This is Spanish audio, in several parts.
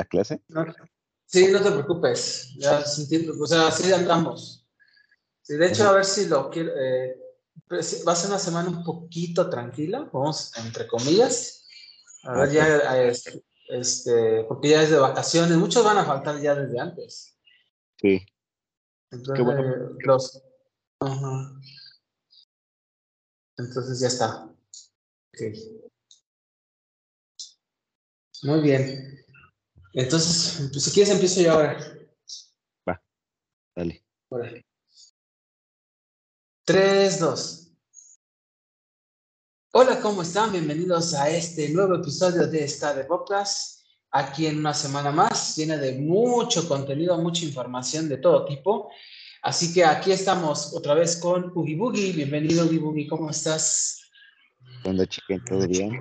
la clase? sí, no te preocupes. Ya o sea, sí andamos. Sí, de hecho, a ver si lo quiero. Eh, pues, va a ser una semana un poquito tranquila, vamos, entre comillas. A ver, ya, este, porque ya es de vacaciones, muchos van a faltar ya desde antes. Sí. Entonces, los, Entonces ya está. Muy bien. Entonces, pues, si quieres, empiezo yo ahora. Va, dale. 3, 2. Hola, ¿cómo están? Bienvenidos a este nuevo episodio de esta de Podcast. Aquí en una semana más, llena de mucho contenido, mucha información de todo tipo. Así que aquí estamos otra vez con Ugi Boogie. Bienvenido, Ugi Boogie, ¿cómo estás? ¿Dónde, chica? ¿Todo bien?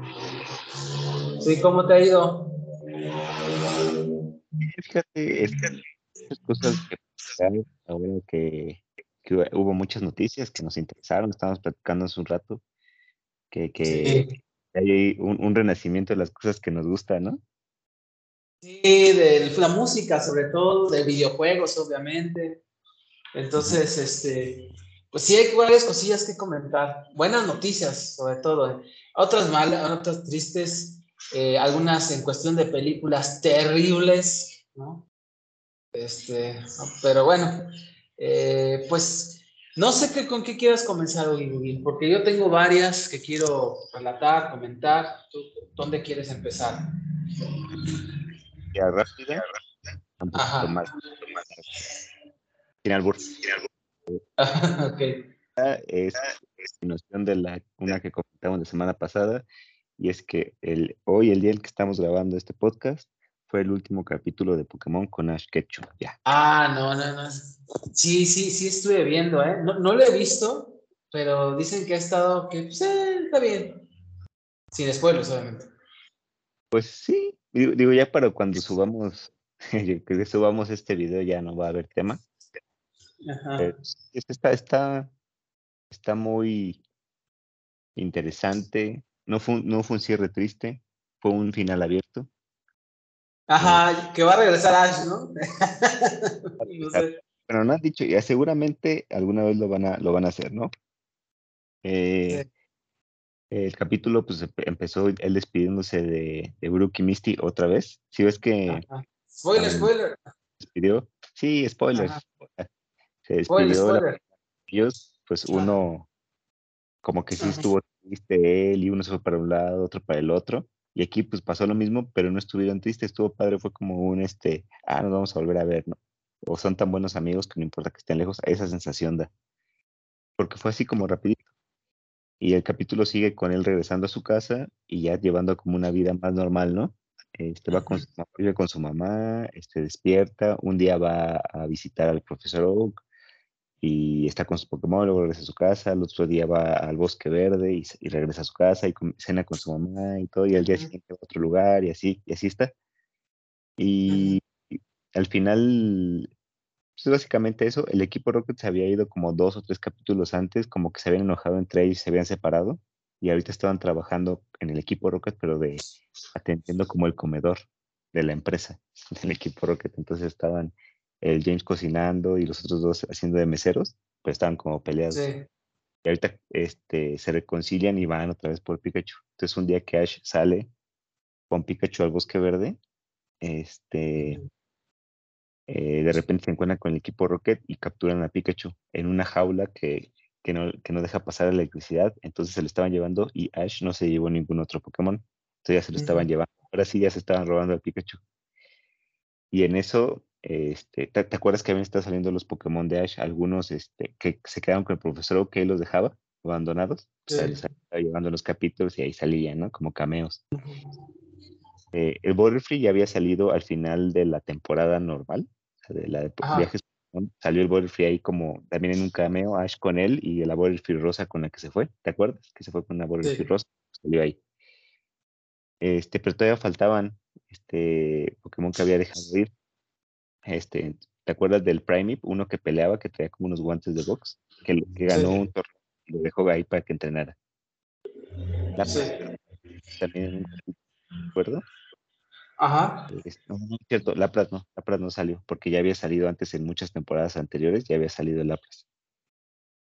Sí, ¿cómo te ha ido? Fíjate, estas cosas que ahora que hubo muchas noticias que nos interesaron, estábamos platicando hace un rato, que, que hay un, renacimiento de las cosas que nos gustan, ¿no? Sí, de la música, sobre todo, de videojuegos, obviamente. Entonces, este, pues sí hay varias cosillas que comentar. Buenas noticias, sobre todo. Otras malas, otras tristes, eh, algunas en cuestión de películas terribles, ¿no? Este, pero bueno, eh, pues no sé qué, con qué quieras comenzar hoy, porque yo tengo varias que quiero relatar, comentar. ¿Dónde quieres empezar? Ya rápida. Ajá. Más, albur. ok. Es noción de la una que comentamos la semana pasada y es que el, hoy, el día en que estamos grabando este podcast, fue el último capítulo de Pokémon con Ash Ketchum, ya. Ah, no, no, no. Sí, sí, sí estuve viendo, ¿eh? No, no lo he visto, pero dicen que ha estado, que pues, eh, está bien. Sin spoilers, obviamente. Pues sí, digo, ya para cuando subamos, que subamos este video ya no va a haber tema. Ajá. Eh, está, está, está muy interesante. No fue, no fue un cierre triste, fue un final abierto. Ajá, que va a regresar Ash, ¿no? no sé. Pero no han dicho, ya seguramente alguna vez lo van a, lo van a hacer, ¿no? Eh, el capítulo pues empezó él despidiéndose de, de Brooke y Misty otra vez. Si ves que... Spoiler, spoiler. Despidió. Sí, spoiler. Se despidió. Spoiler, ellos, pues uno como que sí estuvo triste él y uno se fue para un lado, otro para el otro. Y aquí pues pasó lo mismo, pero no estuvieron tristes, estuvo padre, fue como un este, ah, nos vamos a volver a ver, ¿no? O son tan buenos amigos que no importa que estén lejos, esa sensación da. Porque fue así como rapidito. Y el capítulo sigue con él regresando a su casa y ya llevando como una vida más normal, ¿no? Este va con su, con su mamá, este despierta, un día va a visitar al profesor Oak, y está con su Pokémon, luego regresa a su casa, el otro día va al bosque verde y, regresa a su casa y cena con su mamá y todo, y al día siguiente va a otro lugar y así, y así está. Y, al final, pues básicamente eso, el equipo Rocket se había ido como dos o tres capítulos antes, como que se habían enojado entre ellos, se habían separado, y ahorita estaban trabajando en el equipo Rocket, pero de atendiendo como el comedor de la empresa, del equipo Rocket, entonces estaban el James cocinando y los otros dos haciendo de meseros, pues estaban como peleados. Y ahorita este, se reconcilian y van otra vez por Pikachu. Entonces un día que Ash sale con Pikachu al bosque verde, este, eh, de repente se encuentran con el equipo Rocket y capturan a Pikachu en una jaula que, que, no, que no deja pasar la electricidad. Entonces se lo estaban llevando y Ash no se llevó ningún otro Pokémon. Entonces ya se lo estaban llevando. Ahora sí ya se estaban robando al Pikachu. Y en eso este, ¿te, acuerdas que habían estado saliendo los Pokémon de Ash? Algunos este, que se quedaron con el profesor o que los dejaba abandonados. Sea, los estaba llevando los capítulos y ahí salían, ¿no? Como cameos. Eh, el Butterfree ya había salido al final de la temporada normal, o sea, de la de viajes. Salió el Butterfree ahí como también en un cameo, Ash con él y la Butterfree rosa con la que se fue. ¿Te acuerdas? Que se fue con una Butterfree rosa. Salió ahí. Este, pero todavía faltaban este Pokémon que había dejado ir. Este, ¿te acuerdas del Primip? Uno que peleaba, que traía como unos guantes de box, que, ganó un torneo y lo dejó ahí para que entrenara. La, También, ¿recuerdo? Ajá. No, no, es cierto, Lapras no, Lapras no salió, porque ya había salido antes en muchas temporadas anteriores, ya había salido el Lapras.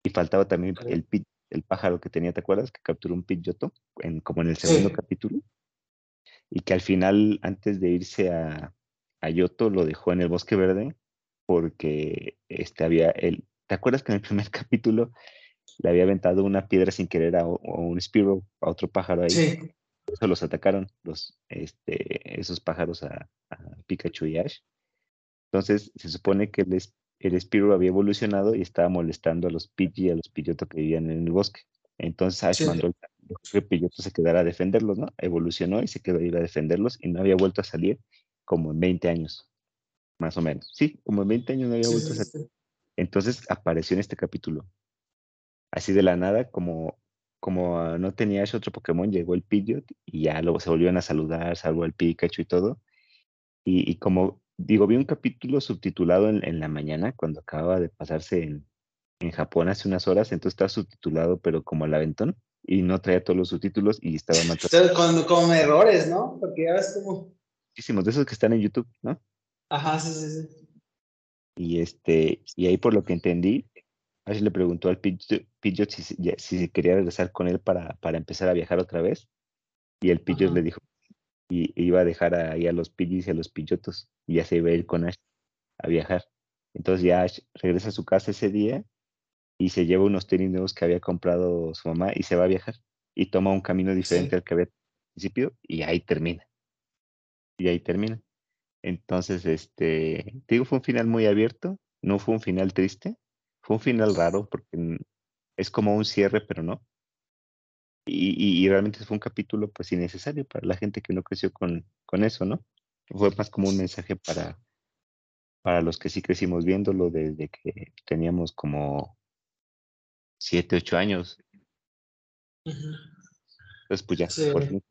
Y faltaba también el, el pájaro que tenía, ¿te acuerdas? Que capturó un Pidgeotto, en, como en el segundo capítulo. Y que al final, antes de irse a, a Yoto, lo dejó en el Bosque Verde, porque este había el. ¿Te acuerdas que en el primer capítulo le había aventado una piedra sin querer a, un Spiro, a otro pájaro ahí? Sí eso los atacaron los, este, esos pájaros a, Pikachu y Ash. Entonces, se supone que el, el Spiro había evolucionado y estaba molestando a los Pidgey y a los Pidgeotto que vivían en el bosque. Entonces Ash mandó que Pidgeotto se quedara a defenderlos, ¿no? Evolucionó y se quedó a ir a defenderlos y no había vuelto a salir como en 20 años, más o menos. Sí, como en 20 años no había vuelto a salir. Entonces apareció en este capítulo. Así de la nada, como como no tenía ese otro Pokémon, llegó el Pidgeot y ya luego se volvieron a saludar, salvo el Pikachu y todo. Y, como digo, vi un capítulo subtitulado en, la mañana cuando acababa de pasarse en, en, Japón hace unas horas, entonces estaba subtitulado, pero como al aventón, y no traía todos los subtítulos y estaba matando. Con, con errores, ¿no? Porque ya ves como. Muchísimos de esos que están en YouTube, ¿no? Ajá, sí, sí, sí. Y este, y ahí por lo que entendí, Ash le preguntó al Pidgeot si, si, quería regresar con él para, para, empezar a viajar otra vez. Y el Pidgeot le dijo y iba a dejar ahí a los Pidgeys y a los Pidgeotos y ya se iba a ir con Ash a viajar. Entonces ya Ash regresa a su casa ese día y se lleva unos tenis nuevos que había comprado su mamá y se va a viajar y toma un camino diferente al que había al principio y ahí termina. Y ahí termina. Entonces, este, digo, fue un final muy abierto, no fue un final triste, fue un final raro porque es como un cierre, pero no. Y, realmente fue un capítulo pues innecesario para la gente que no creció con, con eso, ¿no? Fue más como un mensaje para, para los que sí crecimos viéndolo desde que teníamos como siete, ocho años. Entonces, pues ya, por fin.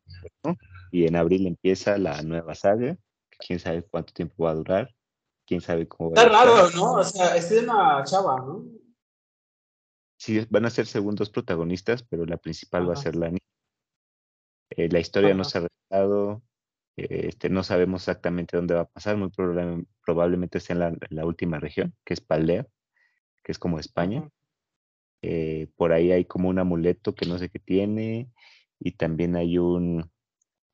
Y en abril empieza la nueva saga, quién sabe cuánto tiempo va a durar quién sabe cómo va Está raro, ¿no? O sea, es una chava, ¿no? Sí, van a ser segundos protagonistas, pero la principal va a ser la niña. Eh, la historia no se ha revelado, este, no sabemos exactamente dónde va a pasar, muy probablemente sea en la, última región, que es Paldea, que es como España. Eh, por ahí hay como un amuleto que no sé qué tiene, y también hay un,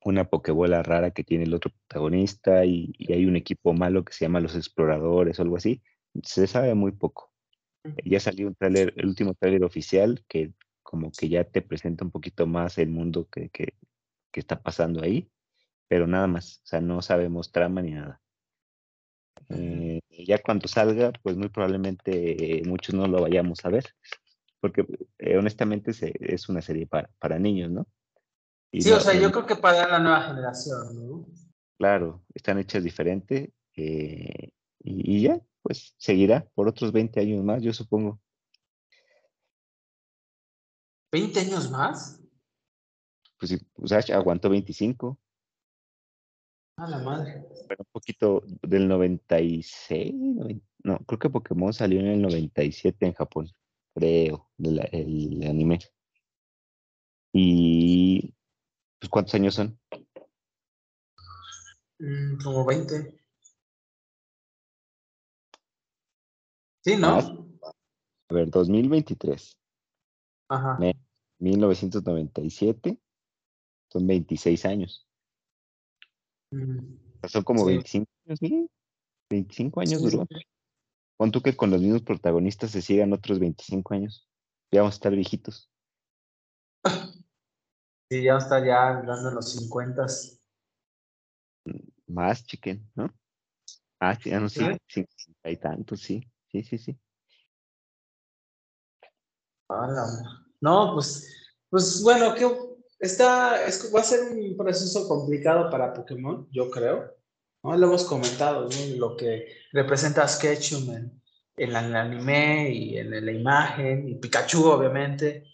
una pokebola rara que tiene el otro protagonista y, hay un equipo malo que se llama Los Exploradores o algo así. Se sabe muy poco. Ya salió un trailer, el último trailer oficial que como que ya te presenta un poquito más el mundo que, que, está pasando ahí, pero nada más, o sea, no sabemos trama ni nada. Eh, ya cuando salga, pues muy probablemente muchos no lo vayamos a ver, porque eh, honestamente es una serie para, para niños, ¿no? Sí, o sea, yo creo que para la nueva generación, ¿no? Claro, están hechas diferente eh, y, ya, pues seguirá por otros 20 años más, yo supongo. ¿20 años más? Pues sí, pues aguantó 25. A la madre. Pero un poquito del 96, no, creo que Pokémon salió en el 97 en Japón, creo, el anime. Y pues, ¿Cuántos años son? Mm, como 20. Sí, ¿no? Ah, a ver, 2023. Ajá. 1997. Son 26 años. Mm, son como 25 años, ¿sí? 25 años duró. Pon tú que con los mismos protagonistas se sigan otros 25 años. Ya vamos a estar viejitos. Sí, ya está ya dando los 50. Más, chiquen, ¿no? Ah, sí, ya no sé, sí, hay tantos, sí, sí, sí, sí. No, pues, pues bueno, que está, es, va a ser un proceso complicado para Pokémon, yo creo. ¿no? Lo hemos comentado, ¿no? lo que representa Sketchum en, en, el anime y en la imagen, y Pikachu, obviamente.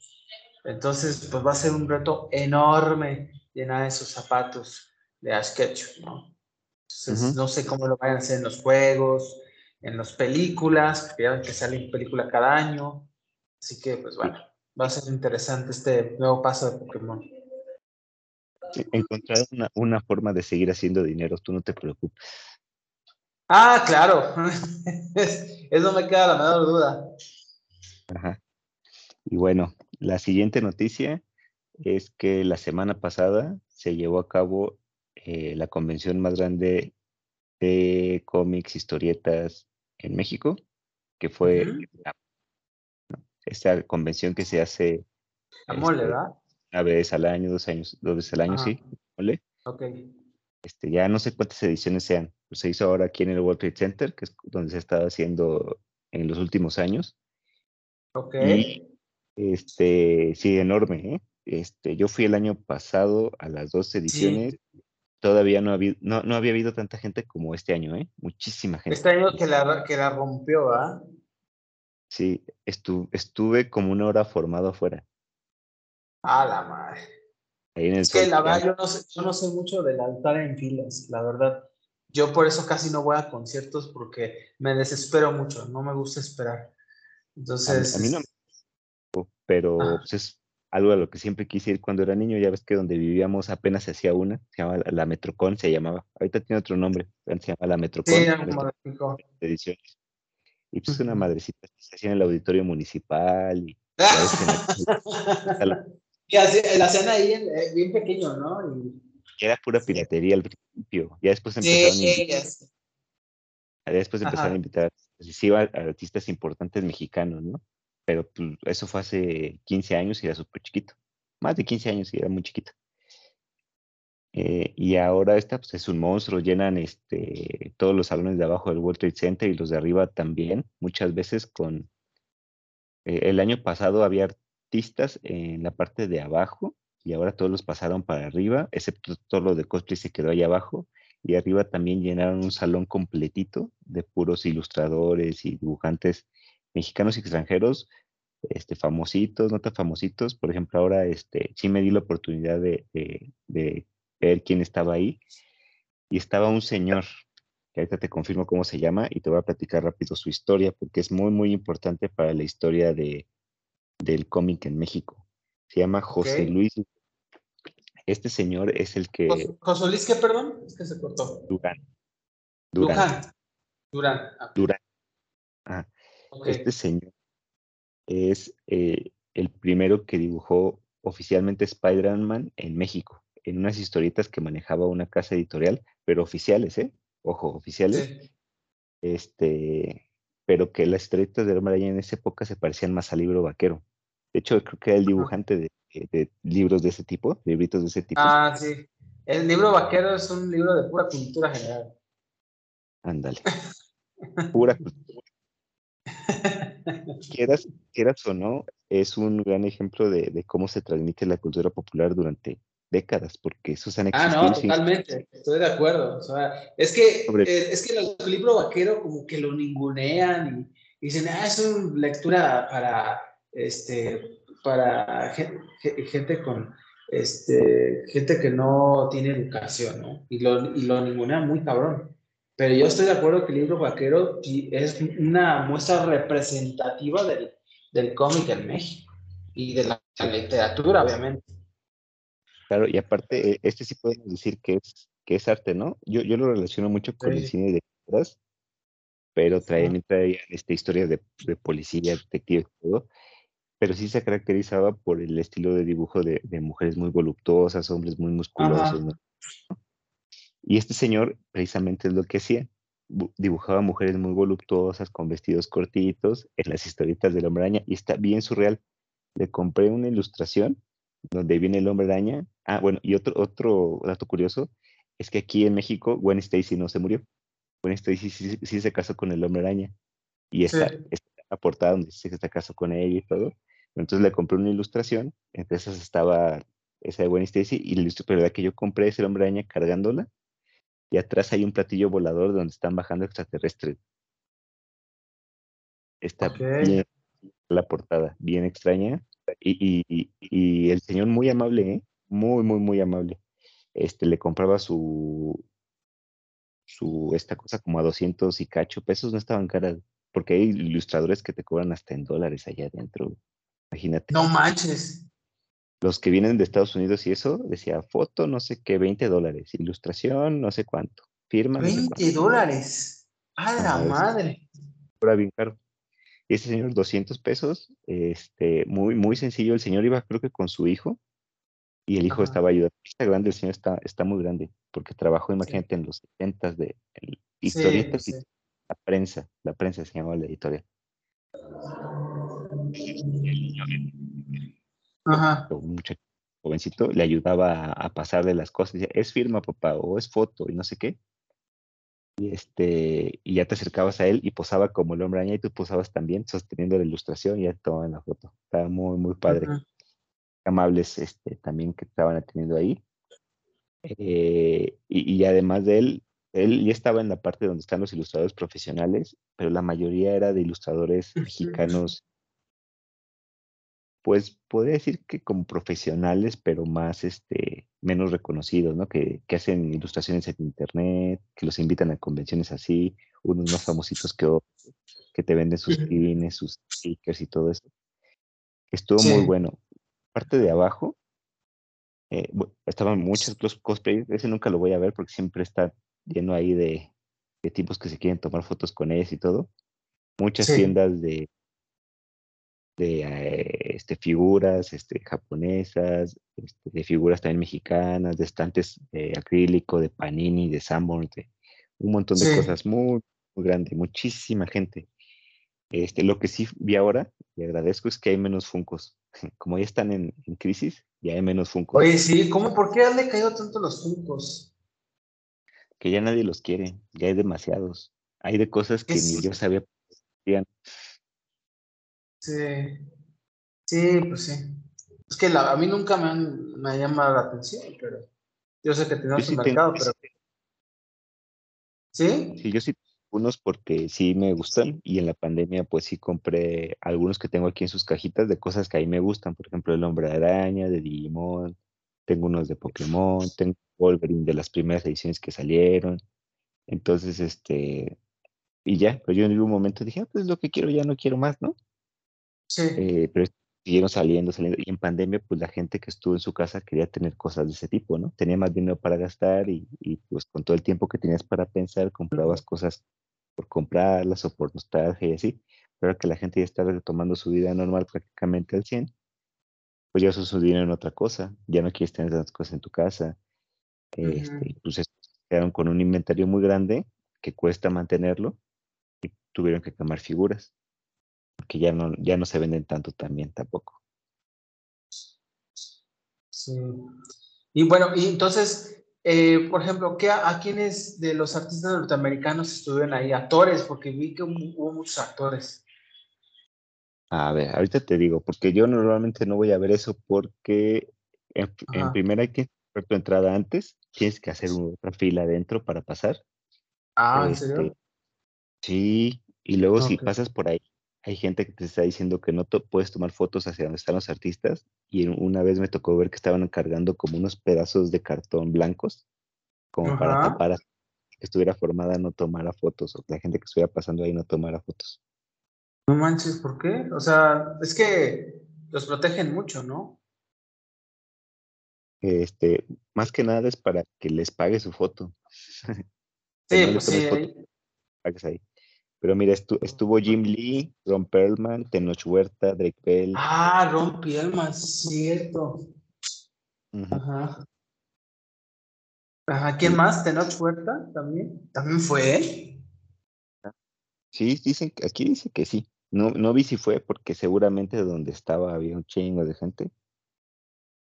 Entonces, pues va a ser un reto enorme llenar esos zapatos de Ash Ketchum, ¿no? Entonces, no sé cómo lo vayan a hacer en los juegos, en las películas, porque ya que sale película cada año. Así que, pues bueno, va a ser interesante este nuevo paso de Pokémon. encontrar una, forma de seguir haciendo dinero, tú no te preocupes. Ah, claro. Eso me queda la menor duda. Ajá. Y bueno, la siguiente noticia es que la semana pasada se llevó a cabo eh, la convención más grande de cómics, historietas en México, que fue esta convención que se hace mole, este, ¿verdad? Una vez al año, dos años, dos veces al año, sí, mole. Ok. Este, ya no sé cuántas ediciones sean. Pues se hizo ahora aquí en el World Trade Center, que es donde se ha estado haciendo en los últimos años. Ok. Este, sí, enorme, ¿eh? Este, yo fui el año pasado a las dos ediciones. Todavía no, había, no, no había habido tanta gente como este año, ¿eh? Muchísima gente. Este año que la, que la rompió, ¿ah? Sí, estuve como una hora formado afuera. A la madre. es que la verdad, yo no, sé, yo no sé mucho del altar en filas, la verdad. Yo por eso casi no voy a conciertos porque me desespero mucho, no me gusta esperar. Entonces. A, mí no pero pues, es algo a lo que siempre quise ir cuando era niño. Ya ves que donde vivíamos apenas se hacía una, se llamaba la Metrocon, se llamaba. Ahorita tiene otro nombre, se llama la Metrocon. Sí, Metrocon. Ediciones. Y pues una madrecita se hacía en el auditorio municipal. Y, la hacían ahí eh, bien pequeño, ¿no? Era pura piratería al principio. Ya después empezaron a invitar. Ya después empezaron a invitar. Pues, sí, a artistas importantes mexicanos, ¿no? Pero pues, eso fue hace 15 años y era súper chiquito. Más de 15 años y era muy chiquito. Eh, y ahora esta pues, es un monstruo, llenan este, todos los salones de abajo del World Trade Center y los de arriba también, muchas veces con... Eh, el año pasado había artistas en la parte de abajo y ahora todos los pasaron para arriba, excepto todo lo de cosplay se quedó ahí abajo y arriba también llenaron un salón completito de puros ilustradores y dibujantes mexicanos y extranjeros, este, famositos, no tan famositos. Por ejemplo, ahora este, sí me di la oportunidad de, ver quién estaba ahí. Y estaba un señor, que ahorita te confirmo cómo se llama y te voy a platicar rápido su historia, porque es muy, muy importante para la historia de, del cómic en México. Se llama José Luis. Este señor es el que... José Luis, ¿qué, perdón? Es que se cortó. Durán. Durán. Durán. Durán. Ah. Este señor es eh, el primero que dibujó oficialmente Spider-Man en México, en unas historietas que manejaba una casa editorial, pero oficiales, ¿eh? Ojo, oficiales. Este, pero que las historietas de Hombre en esa época se parecían más al libro vaquero. De hecho, creo que era el dibujante de, de, libros de ese tipo, libritos de ese tipo. Ah, sí. El libro vaquero es un libro de pura cultura general. Ándale. Pura cultura quieras, quieras o no, es un gran ejemplo de, cómo se transmite la cultura popular durante décadas, porque esos han existido. Ah, no, totalmente, estoy de acuerdo. O sea, es que, eh, es que el libro vaquero como que lo ningunean y, dicen, ah, es una lectura para, este, para gente, con, este, gente que no tiene educación, ¿no? Y lo, y lo ningunean muy cabrón. Pero yo estoy de acuerdo que el libro vaquero es una muestra representativa del, del cómic en México y de la, literatura, obviamente. Claro, y aparte, eh, este sí podemos decir que es, que es arte, ¿no? Yo, yo lo relaciono mucho con el cine de letras, pero traen, traían esta historia de, de policía, detective y todo, pero sí se caracterizaba por el estilo de dibujo de, de mujeres muy voluptuosas, hombres muy musculosos, ¿no? Y este señor precisamente es lo que hacía. Dibujaba mujeres muy voluptuosas con vestidos cortitos en las historietas del hombre araña y está bien surreal. Le compré una ilustración donde viene el hombre araña. Ah, bueno, y otro, otro dato curioso es que aquí en México Gwen Stacy no se murió. Gwen Stacy sí, se casó con el hombre araña. Y está, está la portada donde se casó con ella y todo. Entonces le compré una ilustración, entre esas estaba esa de Gwen Stacy, y la que yo compré es el hombre araña cargándola y atrás hay un platillo volador donde están bajando extraterrestres. Está bien la portada, bien extraña. Y, y, el señor muy amable, ¿eh? muy, muy, muy amable. Este, le compraba su, su, esta cosa como a 200 y cacho pesos, no estaban caras, porque hay ilustradores que te cobran hasta en dólares allá adentro. Imagínate. No manches. Los que vienen de Estados Unidos y eso, decía foto, no sé qué, 20 dólares, ilustración, no sé cuánto, firma. 20 dólares. A la madre. Era bien caro. Y ese señor, 200 pesos, este, muy, muy sencillo. El señor iba, creo que con su hijo, y el hijo estaba ayudando. Está grande, el señor está, está muy grande, porque trabajó, imagínate, en los 70 de historietas y la prensa, la prensa se llamaba la editorial. Ajá. Un jovencito le ayudaba a, pasarle las cosas. Decía, es firma, papá, o es foto, y no sé qué. Y, este, y ya te acercabas a él y posaba como el hombre araña y tú posabas también sosteniendo la ilustración y ya te tomaban la foto. Estaba muy, muy padre. Amables este, también que estaban atendiendo ahí. Eh, y, además de él, él ya estaba en la parte donde están los ilustradores profesionales, pero la mayoría era de ilustradores mexicanos pues podría decir que como profesionales, pero más, este, menos reconocidos, ¿no? Que, hacen ilustraciones en internet, que los invitan a convenciones así, unos más famositos que otros, que te venden sus pines, sus stickers y todo eso. Estuvo muy bueno. Parte de abajo, eh, estaban muchos los cosplayers, ese nunca lo voy a ver porque siempre está lleno ahí de, tipos que se quieren tomar fotos con ellos y todo. Muchas tiendas de de eh, este, figuras este, japonesas, este, de figuras también mexicanas, de estantes de acrílico, de panini, de Sanborn, de un montón de cosas muy, muy grande, muchísima gente. Este, lo que sí vi ahora, y agradezco, es que hay menos funcos. Como ya están en, crisis, ya hay menos funcos. Oye, sí, ¿cómo? ¿Por qué han decaído tanto los funcos? Que ya nadie los quiere, ya hay demasiados. Hay de cosas que ni yo sabía. Sí, sí, pues sí. Es que a mí nunca me, han, me ha llamado la atención, pero yo sé que tenemos un mercado, pero... ¿Sí? Sí, yo sí unos porque sí me gustan y en la pandemia pues sí compré algunos que tengo aquí en sus cajitas de cosas que a mí me gustan, por ejemplo el hombre araña de Digimon, tengo unos de Pokémon, tengo Wolverine de las primeras ediciones que salieron, entonces este, y ya, pues yo en algún momento dije, ah, pues lo que quiero ya no quiero más, ¿no? Sí. Eh, pero siguieron saliendo, saliendo. Y en pandemia, pues la gente que estuvo en su casa quería tener cosas de ese tipo, ¿no? Tenía más dinero para gastar y, pues con todo el tiempo que tenías para pensar, comprabas cosas por comprarlas o por nostalgia y así. Pero que la gente ya está retomando su vida normal prácticamente al 100, pues ya usó su dinero en otra cosa. Ya no quieres tener tantas cosas en tu casa. Este, pues quedaron con un inventario muy grande que cuesta mantenerlo y tuvieron que quemar figuras que ya no, ya no se venden tanto también tampoco. Sí. Y bueno, y entonces, eh, por ejemplo, ¿qué, ¿a quiénes de los artistas norteamericanos estuvieron ahí? Actores, porque vi que hubo muchos actores. A ver, ahorita te digo, porque yo normalmente no voy a ver eso porque en, primera hay que hacer tu entrada antes, tienes que hacer otra fila adentro para pasar. Ah, ¿en serio? Este, sí, y luego si pasas por ahí hay gente que te está diciendo que no puedes tomar fotos hacia donde están los artistas y una vez me tocó ver que estaban cargando como unos pedazos de cartón blancos como para tapar que estuviera formada no tomara fotos o que la gente que estuviera pasando ahí no tomara fotos. No manches, ¿por qué? O sea, es que los protegen mucho, ¿no? Este, más que nada es para que les pague su foto. sí, pues sí. Pagues ahí. Pero mira, estuvo Jim Lee, Ron Perlman, Tenoch Huerta, Drake Bell. Ah, Ron Perlman, cierto. Ajá. Ajá, ¿quién más? Tenoch Huerta también. ¿También fue Sí, dicen, aquí dice que sí. No, no vi si fue porque seguramente donde estaba había un chingo de gente.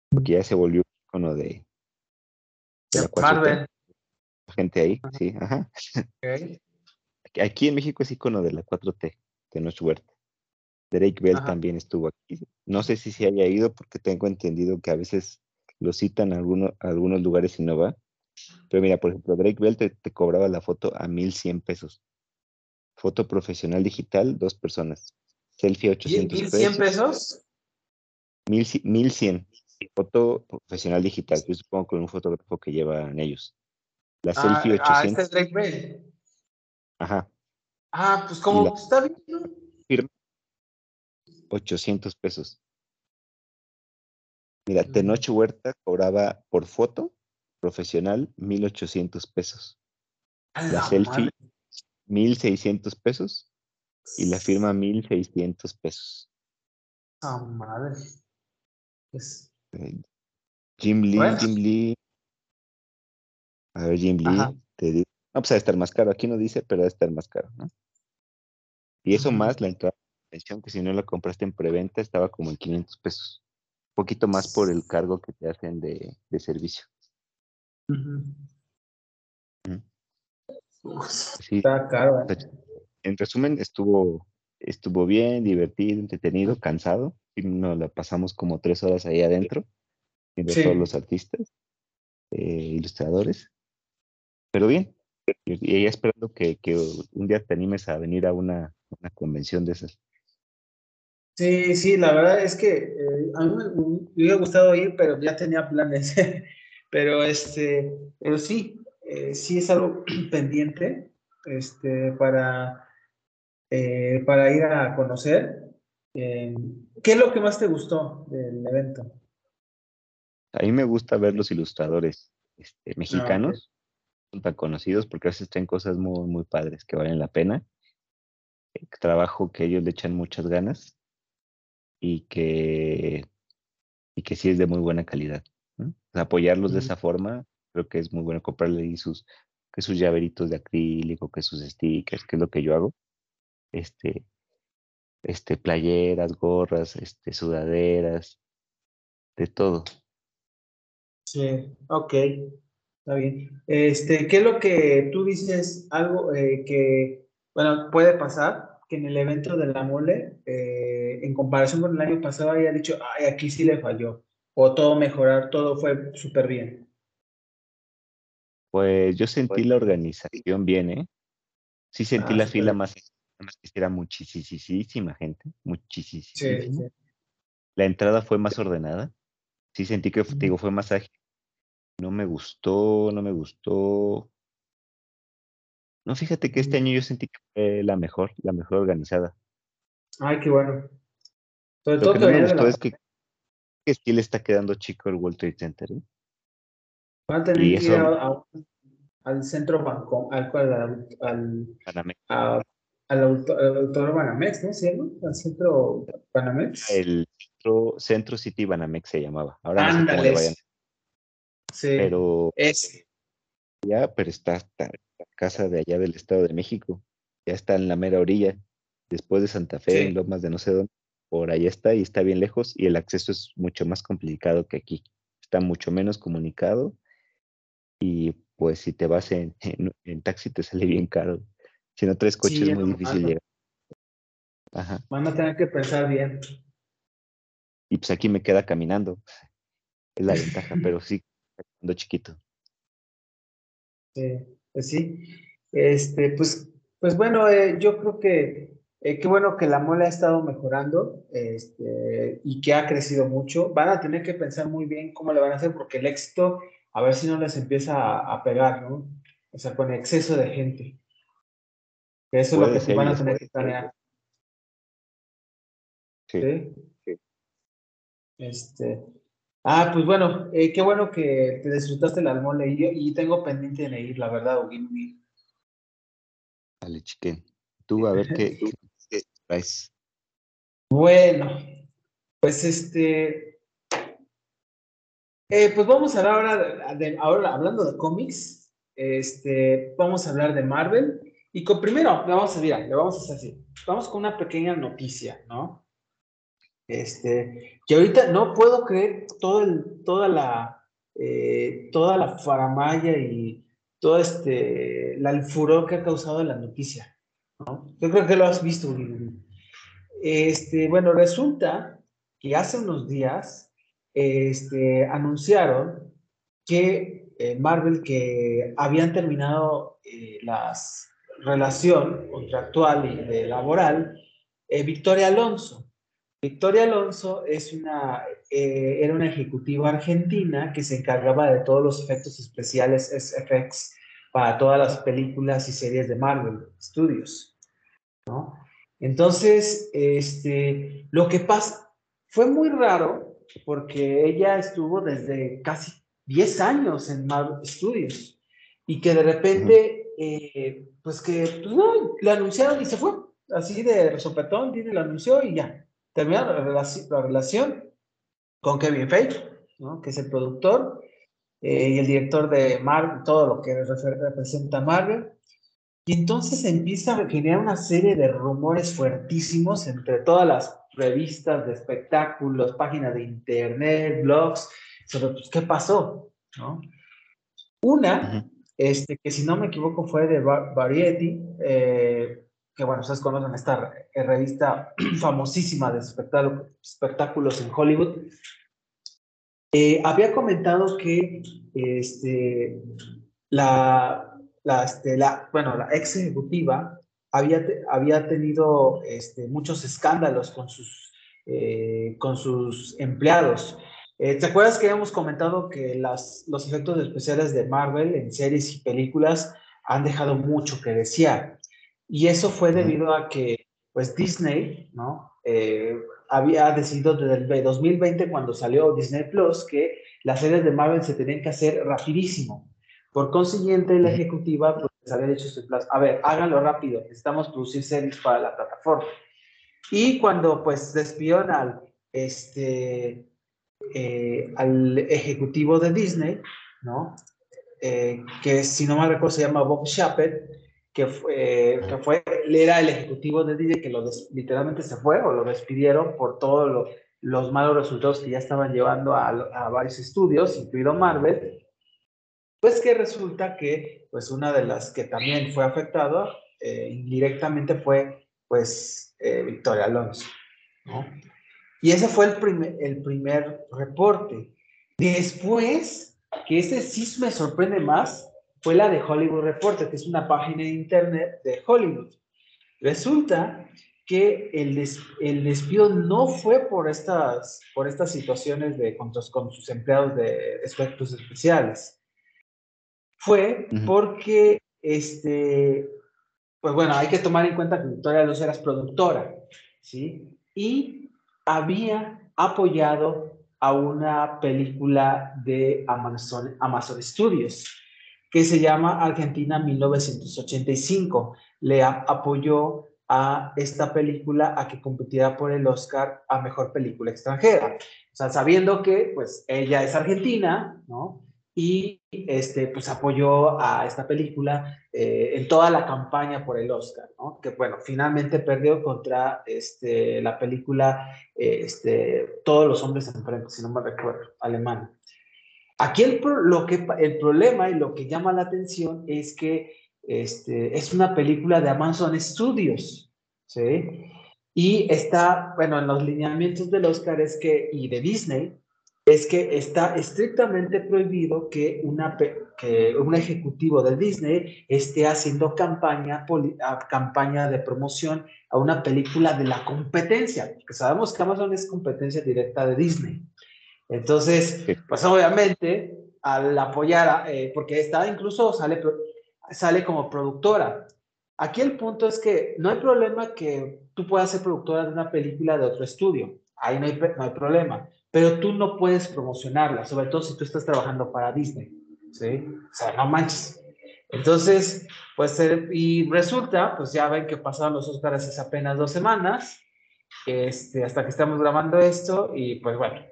Porque ya se volvió icono de, de la Gente ahí, sí, ajá. Okay. Aquí en México es icono de la 4T, de nuestro huerta. Drake Bell también estuvo aquí. No sé si se haya ido porque tengo entendido que a veces lo citan a, algunos lugares y no va. Pero mira, por ejemplo, Drake Bell te, cobraba la foto a 1100 pesos. Foto profesional digital, dos personas. Selfie 800 pesos. ¿1100 pesos? 1100. Foto profesional digital. Yo supongo con un fotógrafo que llevan ellos. La ah, selfie 800. Ah, este es Drake Bell. Ajá. Ah, pues como está bien. Firma 800 pesos. Mira, Tenoch Huerta cobraba por foto profesional 1.800 pesos. La, selfie, 1.600 pesos. Y la firma, 1.600 pesos. Ah, madre. Eh, Jim Lee, Jim Lee. A ver, Jim Lee, te digo. No, pues a estar más caro. Aquí no dice, pero debe estar más caro, ¿no? Y eso más la entrada de que si no la compraste en preventa estaba como en 500 pesos. Un poquito más por el cargo que te hacen de, servicio. Está caro. ¿eh? En resumen, estuvo, estuvo bien, divertido, entretenido, cansado. Y nos la pasamos como tres horas ahí adentro, viendo todos los artistas, eh, ilustradores. Pero bien, y ella esperando que, un día te animes a venir a una, convención de esas. Sí, sí, la verdad es que eh, a mí me, hubiera gustado ir, pero ya tenía planes. pero este, pero sí, eh, sí es algo pendiente este, para, eh, para ir a conocer. ¿Qué es lo que más te gustó del evento? A mí me gusta ver los ilustradores este, ah, mexicanos tan conocidos porque a veces traen cosas muy, muy padres que valen la pena. Eh, trabajo que ellos le echan muchas ganas y que, y que sí es de muy buena calidad. apoyarlos de esa forma, creo que es muy bueno comprarle sus, que sus llaveritos de acrílico, que sus stickers, que es lo que yo hago. Este, este, playeras, gorras, este, sudaderas, de todo. Sí, ok. Está bien. Este, ¿qué es lo que tú dices? Algo eh, que, bueno, puede pasar, que en el evento de la mole, eh, en comparación con el año pasado, haya dicho, ay, aquí sí le falló, o todo mejorar, todo fue súper bien. Pues yo sentí la organización bien, ¿eh? Sí sentí ah, la fila más, más que era muchísima gente, muchísima. La entrada fue más ordenada. Sí sentí que, digo, fue más ágil no me gustó, no me gustó. No, fíjate que este mm. año yo sentí que fue la mejor, la mejor organizada. Ay, qué bueno. Lo que no me gustó es que, que sí le está quedando chico el World Trade Center. ¿eh? Van a tener que ir al centro banco, al, al, al, al autor Banamex, ¿no? ¿Sí, no? Al centro Banamex. El centro, centro City Banamex se llamaba. Ahora no sé cómo le vayan pero es. Ya, pero está, la casa de allá del Estado de México. Ya está en la mera orilla, después de Santa Fe, en Lomas de no sé dónde. Por allá está y está bien lejos y el acceso es mucho más complicado que aquí. Está mucho menos comunicado y pues si te vas en, en, taxi te sale bien caro. Si no traes coche es muy difícil llegar. Ajá. Van a tener que pensar bien. Y pues aquí me queda caminando. Es la ventaja, pero sí, cuando chiquito. Sí, pues sí. Este, pues, pues bueno, eh, yo creo que eh, qué bueno que la mole ha estado mejorando este, y que ha crecido mucho. Van a tener que pensar muy bien cómo le van a hacer porque el éxito, a ver si no les empieza a, pegar, ¿no? O sea, con exceso de gente. Eso es lo que van a tener que planear. Sí. ¿Sí? Este, Ah, pues bueno, eh, qué bueno que te disfrutaste el almole y, y tengo pendiente de ir, la verdad, Ugi. Dale, chiquen. Tú a ver qué, traes. Bueno, pues este. Eh, pues vamos a hablar ahora, de, ahora hablando de cómics, este, vamos a hablar de Marvel. Y con primero, le vamos a, mira, le vamos a hacer así. Vamos con una pequeña noticia, ¿no? Este, que ahorita no puedo creer todo el, toda la eh, toda la faramaya y todo este el furor que ha causado la noticia. ¿no? Yo creo que lo has visto. Este, bueno, resulta que hace unos días este, anunciaron que eh, Marvel que habían terminado eh, la relación contractual y de laboral Victoria Alonso. Victoria Alonso es una, eh, era una ejecutiva argentina que se encargaba de todos los efectos especiales SFX para todas las películas y series de Marvel Studios. ¿no? Entonces, este, lo que pasa, fue muy raro porque ella estuvo desde casi 10 años en Marvel Studios y que de repente, eh, pues que, pues no, le anunciaron y se fue, así de sopetón, Disney lo anunció y ya, terminó la, relación con Kevin Feige, ¿no? que es el productor eh, y el director de Marvel, todo lo que representa Marvel. Y entonces empieza a generar una serie de rumores fuertísimos entre todas las revistas de espectáculos, páginas de internet, blogs, sobre pues, qué pasó, ¿no? Una, este, que si no me equivoco fue de Variety, eh, que bueno, ustedes conocen esta revista famosísima de espectáculos en Hollywood, eh, había comentado que este, la, la, este, bueno, la ex ejecutiva había, había tenido este, muchos escándalos con sus, eh, con sus empleados. Eh, ¿Te acuerdas que habíamos comentado que las, los efectos especiales de Marvel en series y películas han dejado mucho que desear? Y eso fue debido a que, pues, Disney, ¿no? Eh, había decidido desde el 2020, cuando salió Disney Plus, que las series de Marvel se tenían que hacer rapidísimo. Por consiguiente, la ejecutiva pues, había dicho a ver, háganlo rápido, necesitamos producir series para la plataforma. Y cuando pues despidieron al, este, eh, al ejecutivo de Disney, ¿no? Eh, que si no me recuerdo se llama Bob Shaped, que fue, que fue, era el ejecutivo de Disney que lo literalmente se fue o lo despidieron por todos los malos resultados que ya estaban llevando a, varios estudios, incluido Marvel, pues que resulta que, pues una de las que también fue afectada eh, indirectamente fue, pues, eh, Victoria Alonso. Y ese fue el primer, el primer reporte. Después, que ese sí me sorprende más, fue la de Hollywood Reporter, que es una página de internet de Hollywood. Resulta que el, el despido no fue por estas, por estas situaciones de, con, con sus empleados de aspectos especiales, fue porque, este, pues bueno, hay que tomar en cuenta que Victoria Luz era productora, ¿sí? Y había apoyado a una película de Amazon, Amazon Studios que se llama Argentina 1985. Le apoyó a esta película a que competiera por el Oscar a Mejor Película Extranjera. O sea, sabiendo que, pues, ella es argentina, ¿no? y este, pues apoyó a esta película eh, en toda la campaña por el Oscar, ¿no? Que bueno, finalmente perdió contra este, la película este, Todos los hombres en frente, si no me recuerdo, alemán. Aquí el, lo que, el problema y lo que llama la atención es que este, es una película de Amazon Studios, ¿sí? Y está, bueno, en los lineamientos del Oscar es que, y de Disney, es que está estrictamente prohibido que, una, que un ejecutivo de Disney esté haciendo campaña, campaña de promoción a una película de la competencia, porque sabemos que Amazon es competencia directa de Disney. Entonces, pues obviamente, al apoyar, eh, porque está incluso sale, sale como productora. Aquí el punto es que no hay problema que tú puedas ser productora de una película de otro estudio. Ahí no hay, no hay problema pero tú no puedes promocionarla, sobre todo si tú estás trabajando para Disney, ¿sí? O sea, no manches. Entonces, pues, eh, y resulta, pues ya ven que pasaron los Oscars hace apenas dos semanas, este, hasta que estamos grabando esto, y pues bueno,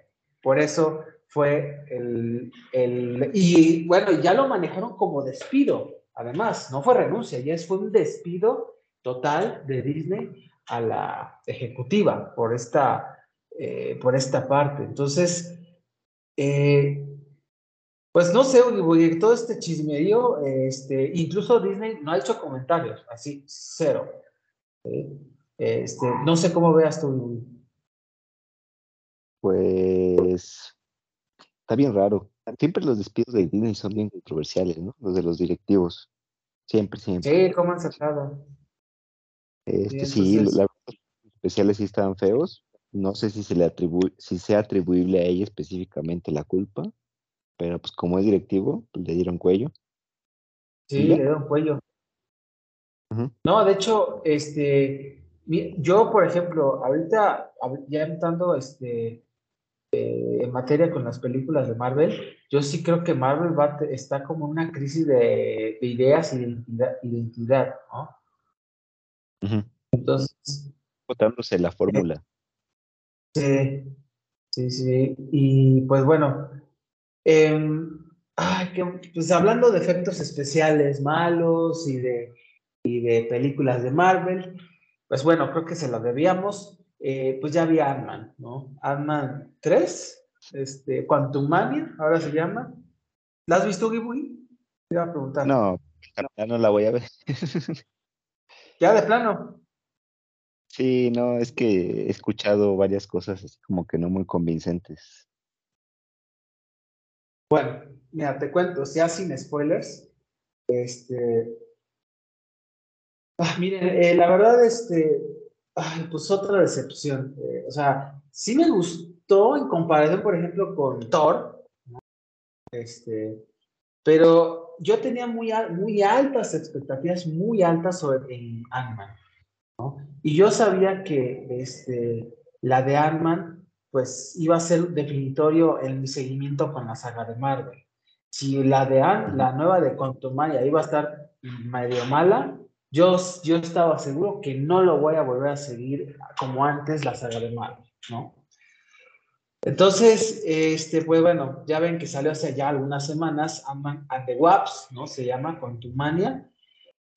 por eso fue el, el, y bueno, ya lo manejaron como despido, además, no fue renuncia, ya fue un despido total de Disney a la ejecutiva por esta eh, por esta parte. Entonces, eh, pues no sé, todo este chismerío, este, incluso Disney no ha hecho comentarios, así, cero. Este, no sé cómo veas tú. Pues está bien raro. Siempre los despidos de Disney son bien controversiales, ¿no? Los de los directivos. Siempre, siempre. Sí, ¿cómo han sacado? Este, sí, los especiales sí estaban feos, no sé si se le atribuye, si sea atribuible a ella específicamente la culpa, pero pues como es directivo, pues le dieron cuello. Sí, le dieron cuello. No, de hecho, este, yo, por ejemplo, ahorita, ya entrando, este, eh, en materia con las películas de Marvel, yo sí creo que Marvel va, está como en una crisis de, ideas y de identidad, ¿no? Entonces... Botándose la fórmula. Sí, sí, sí. Y pues bueno, em, pues hablando de efectos especiales malos y de, y de películas de Marvel, pues bueno, creo que se lo debíamos. Eh, pues ya había Ant-Man, ¿no? Ant-Man 3, este, Quantum Mania, ahora se llama. ¿La has visto, Ghibli? Te iba a preguntar. No, ya no la voy a ver. ya de plano. Sí, no, es que he escuchado varias cosas así como que no muy convincentes. Bueno, mira, te cuento, ya sin spoilers, este, ah, miren, eh, la verdad, este, pues otra decepción. Eh, o sea, sí me gustó en comparación, por ejemplo, con Thor, este, pero yo tenía muy, muy altas expectativas, muy altas sobre en Ant-Man. ¿no? Y yo sabía que este, la de Ant-Man, pues iba a ser definitorio en mi seguimiento con la saga de Marvel. Si la de Ant, la nueva de Maya iba a estar medio mala, yo, yo estaba seguro que no lo voy a volver a seguir como antes la saga de Marvel, ¿no? Entonces, este, pues bueno, ya ven que salió hace ya algunas semanas Ant-Man and the Waps, ¿no? Se llama Contumania.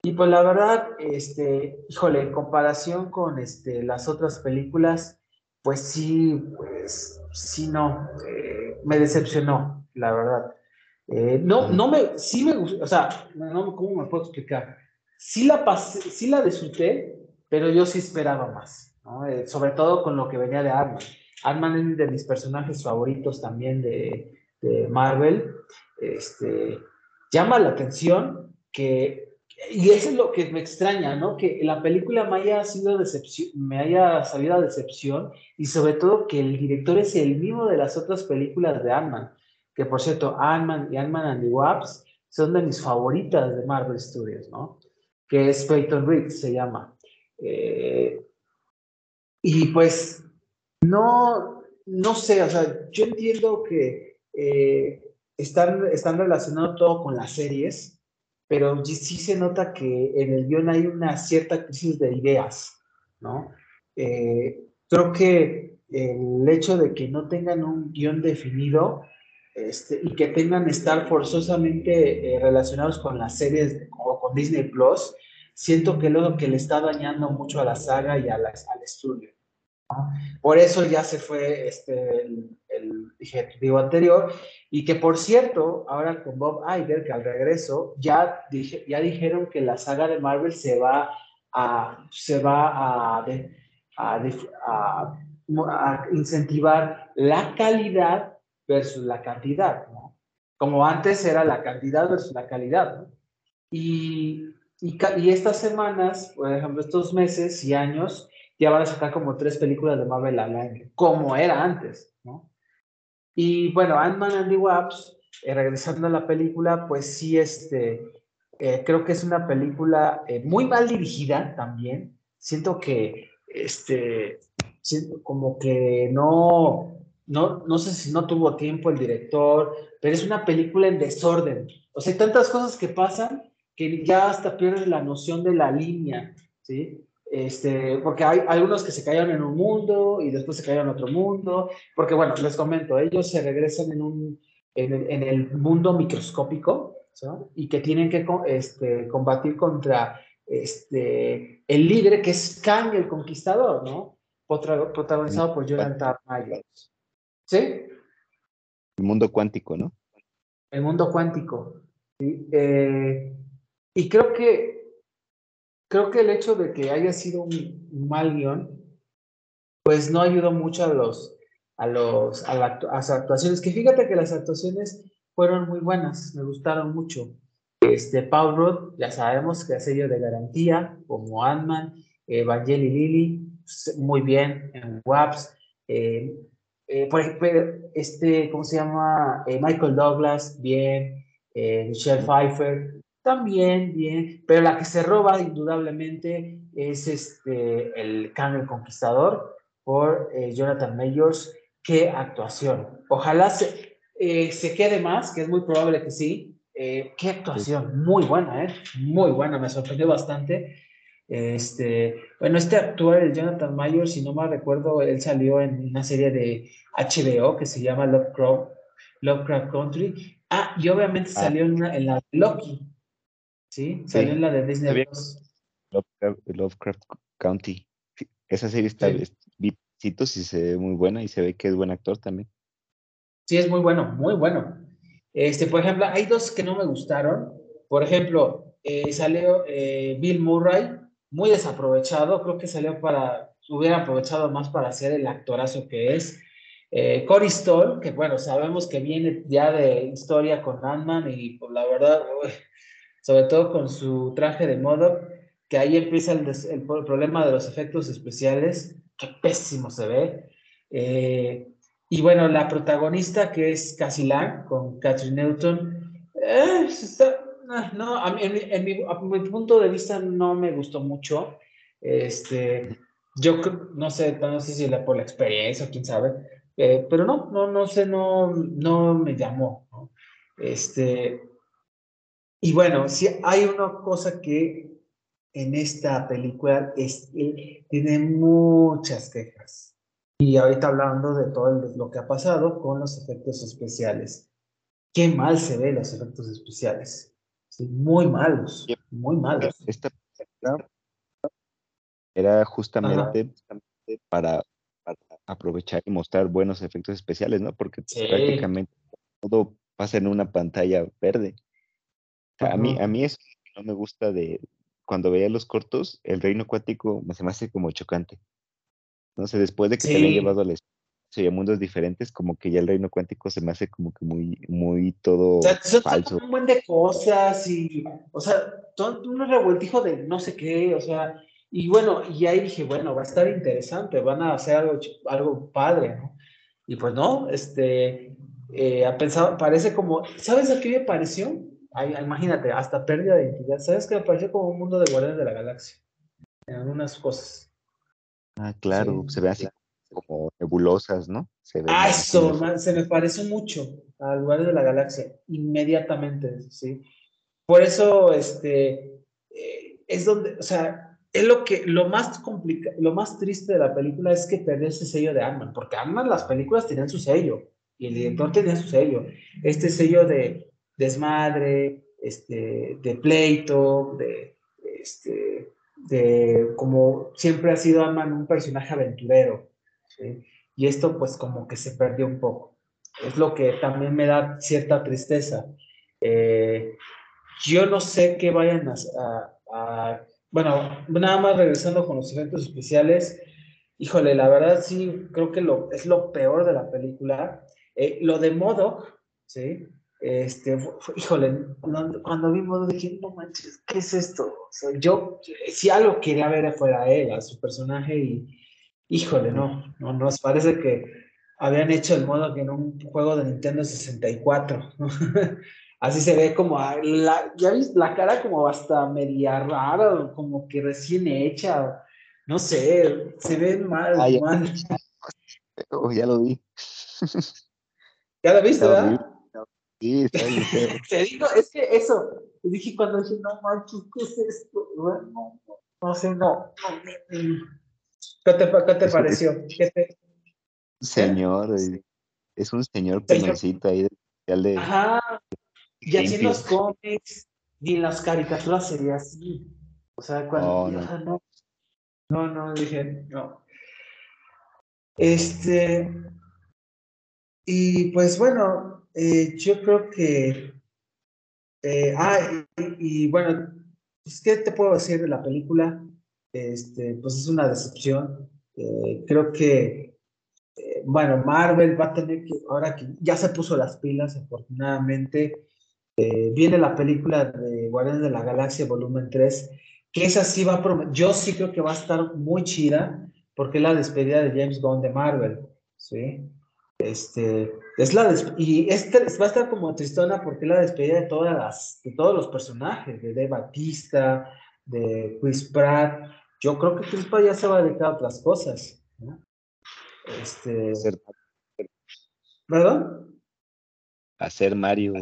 Y pues la verdad, este, híjole, en comparación con este, las otras películas, pues sí, pues sí, no, eh, me decepcionó, la verdad. Eh, no, no me, sí me gustó, o sea, ¿cómo me puedo explicar? Sí la pasé, sí la disfruté, pero yo sí esperaba más. Eh, sobre todo con lo que venía de Arman. Arman es de mis personajes favoritos también de, Marvel. Este, llama la atención que, y eso es lo que me extraña, ¿no? Que la película me haya sido decepción, me haya salido a decepción y sobre todo que el director es el mismo de las otras películas de Ant-Man, que por cierto, Ant-Man y Ant-Man and the Wasp son de mis favoritas de Marvel Studios, ¿no? Que es Peyton Reed, se llama. Eh, y pues no, no sé, o sea, yo entiendo que eh, están, están relacionados todo con las series, pero sí se nota que en el guion hay una cierta crisis de ideas, ¿no? Eh, creo que el hecho de que no tengan un guion definido este, y que tengan estar forzosamente eh, relacionados con las series con Disney Plus, siento que lo que le está dañando mucho a la saga y a al estudio. Por eso ya se fue este, el, el ejecutivo anterior y que por cierto, ahora con Bob Iger, que al regreso, ya, dije, ya dijeron que la saga de Marvel se va a, se va a, a, a incentivar la calidad versus la cantidad, ¿no? Como antes era la cantidad versus la calidad, ¿no? Y, y, y, estas semanas, por ejemplo, estos meses y años, ya van a sacar como tres películas de Marvel al año, como era antes, ¿no? Y bueno, Ant-Man and the Wasp, eh, regresando a la película, pues sí, este, eh, creo que es una película eh, muy mal dirigida también. Siento que, este, siento como que no, no, no sé si no tuvo tiempo el director, pero es una película en desorden. O sea, hay tantas cosas que pasan que ya hasta pierdes la noción de la línea, ¿sí? Este, porque hay algunos que se cayeron en un mundo y después se cayeron en otro mundo, porque bueno, les comento, ellos se regresan en, un, en, el, en el mundo microscópico ¿sí? y que tienen que este, combatir contra este, el líder que es Kang el Conquistador, ¿no? Protagonizado por Jonathan Myers. ¿Sí? El mundo cuántico, ¿no? El mundo cuántico. ¿sí? Eh, y creo que, creo que el hecho de que haya sido un, mal guion, pues no ayudó mucho a los, a los, a, las actuaciones, que fíjate que las actuaciones fueron muy buenas, me gustaron mucho. Este, Paul Rudd, ya sabemos que es sello de garantía, como Ant-Man, Evangeli Lily, muy bien en WAPS. Eh, eh, por ejemplo, este, ¿cómo se llama? Eh, Michael Douglas, bien, Michelle Pfeiffer, también bien, pero la que se roba indudablemente es este, el Kang el Conquistador por Jonathan Mayors, qué actuación. Ojalá se, eh, se quede más, que es muy probable que sí. Eh, qué actuación, muy buena, ¿eh? Muy buena, me sorprendió bastante. Este, bueno, este actor, el Jonathan Mayer, si no mal recuerdo, él salió en una serie de HBO que se llama Lovecraft, Lovecraft Country. Ah, y obviamente ah. salió en, en, la Loki. ¿Sí? Salió en la de Disney Lovecraft, County. Esa serie está, sí. y se ve muy buena y se ve que es buen actor también. Sí, es muy bueno, muy bueno. Este, por ejemplo, hay dos que no me gustaron. Por ejemplo, eh, salió eh, Bill Murray, muy desaprovechado, creo que salió para, hubiera aprovechado más para ser el actorazo que es. Eh, Cory Stoll, que bueno, sabemos que viene ya de historia con Ant-Man y pues, la verdad, sobre todo con su traje de modo, que ahí empieza el, el, problema de los efectos especiales, que pésimo se ve. Eh, y bueno, la protagonista que es Cassie Lang con Catherine Newton, eh, está, no, a en, mi, punto de vista no me gustó mucho. Este, yo no sé, no sé si la, por la experiencia, quién sabe, eh, pero no, no, no sé, no, no me llamó. Este, y bueno, si hay una cosa que en esta película es, tiene muchas quejas. Y ahorita hablando de todo lo que ha pasado con los efectos especiales. Qué mal se ven los efectos especiales. muy malos, muy malos. Esta era justamente para, aprovechar y mostrar buenos efectos especiales, ¿no? Porque prácticamente todo pasa en una pantalla verde. A mí, a mí eso no me gusta de, cuando veía los cortos, el reino acuático se me hace como chocante. No sé, después de que se le llevado al espacio y a mundos diferentes, como que ya el reino cuántico se me hace como que muy, muy todo o sea, falso. un buen de cosas y, o sea, todo un revueltijo de no sé qué, o sea, y bueno, y ahí dije, bueno, va a estar interesante, van a hacer algo, algo padre, ¿no? Y pues no, este, eh, ha pensado, parece como, ¿sabes a qué me pareció? Imagínate, hasta pérdida de identidad. ¿Sabes que me pareció como un mundo de Guardianes de la Galaxia? En algunas cosas. Ah, claro, se ve así como nebulosas, ¿no? Se ah, eso, se me pareció mucho al Guardianes de la Galaxia, inmediatamente, ¿sí? Por eso, este, eh, es donde, o sea, es lo que, lo más complicado, lo más triste de la película es que perdió ese sello de Ant-Man, porque Ant-Man las películas tenían su sello, y el director tenía su sello. Este sello de, desmadre, este, de pleito, de, este, de como siempre ha sido Aman un personaje aventurero. Y esto pues como que se perdió un poco. Es lo que también me da cierta tristeza. Eh, yo no sé qué vayan a, Bueno, nada más regresando con los eventos especiales. Híjole, la verdad sí, creo que lo, es lo peor de la película. Eh, lo de modo, ¿sí? Este, híjole, cuando vimos dije, no manches, ¿qué es esto? yo, si algo quería ver fuera él, a su personaje, y híjole, no, no, nos parece que habían hecho el modo que en un juego de Nintendo 64. Así se ve como, la, ya viste, la cara como hasta media rara, como que recién hecha, no sé, se ve mal, ah, ya, mal. Oh, ya lo vi. ¿Ya lo viste, verdad? Sí, está bien. Te digo, es que eso, dije cuando dije, no manches, ¿qué es esto? No, no, sé, no. ¿Qué te, qué te pareció? ¿Qué te... Señor, es un señor peloncito ahí de... Ajá, y así en los cómics y en las caricaturas sería así. O sea, cuando... no. no. no, no, dije, no. Este... Y pues bueno, eh, yo creo que. Eh, ah, y, bueno, pues, ¿qué te puedo decir de la película? Este, pues es una decepción. Eh, creo que, bueno, Marvel va a tener que, ahora que ya se puso las pilas, afortunadamente, viene la película de Guardianes de la Galaxia, volumen 3, que esa sí va a yo sí creo que va a estar muy chida, porque es la despedida de James Bond de Marvel, ¿sí? Este, es la y este va a estar como tristona porque es la despedida de todas las, de todos los personajes, de Dave Batista, de Chris Pratt. Yo creo que Chris Pratt ya se va a dedicar a otras cosas. Este, ¿Perdón? Hacer Mario.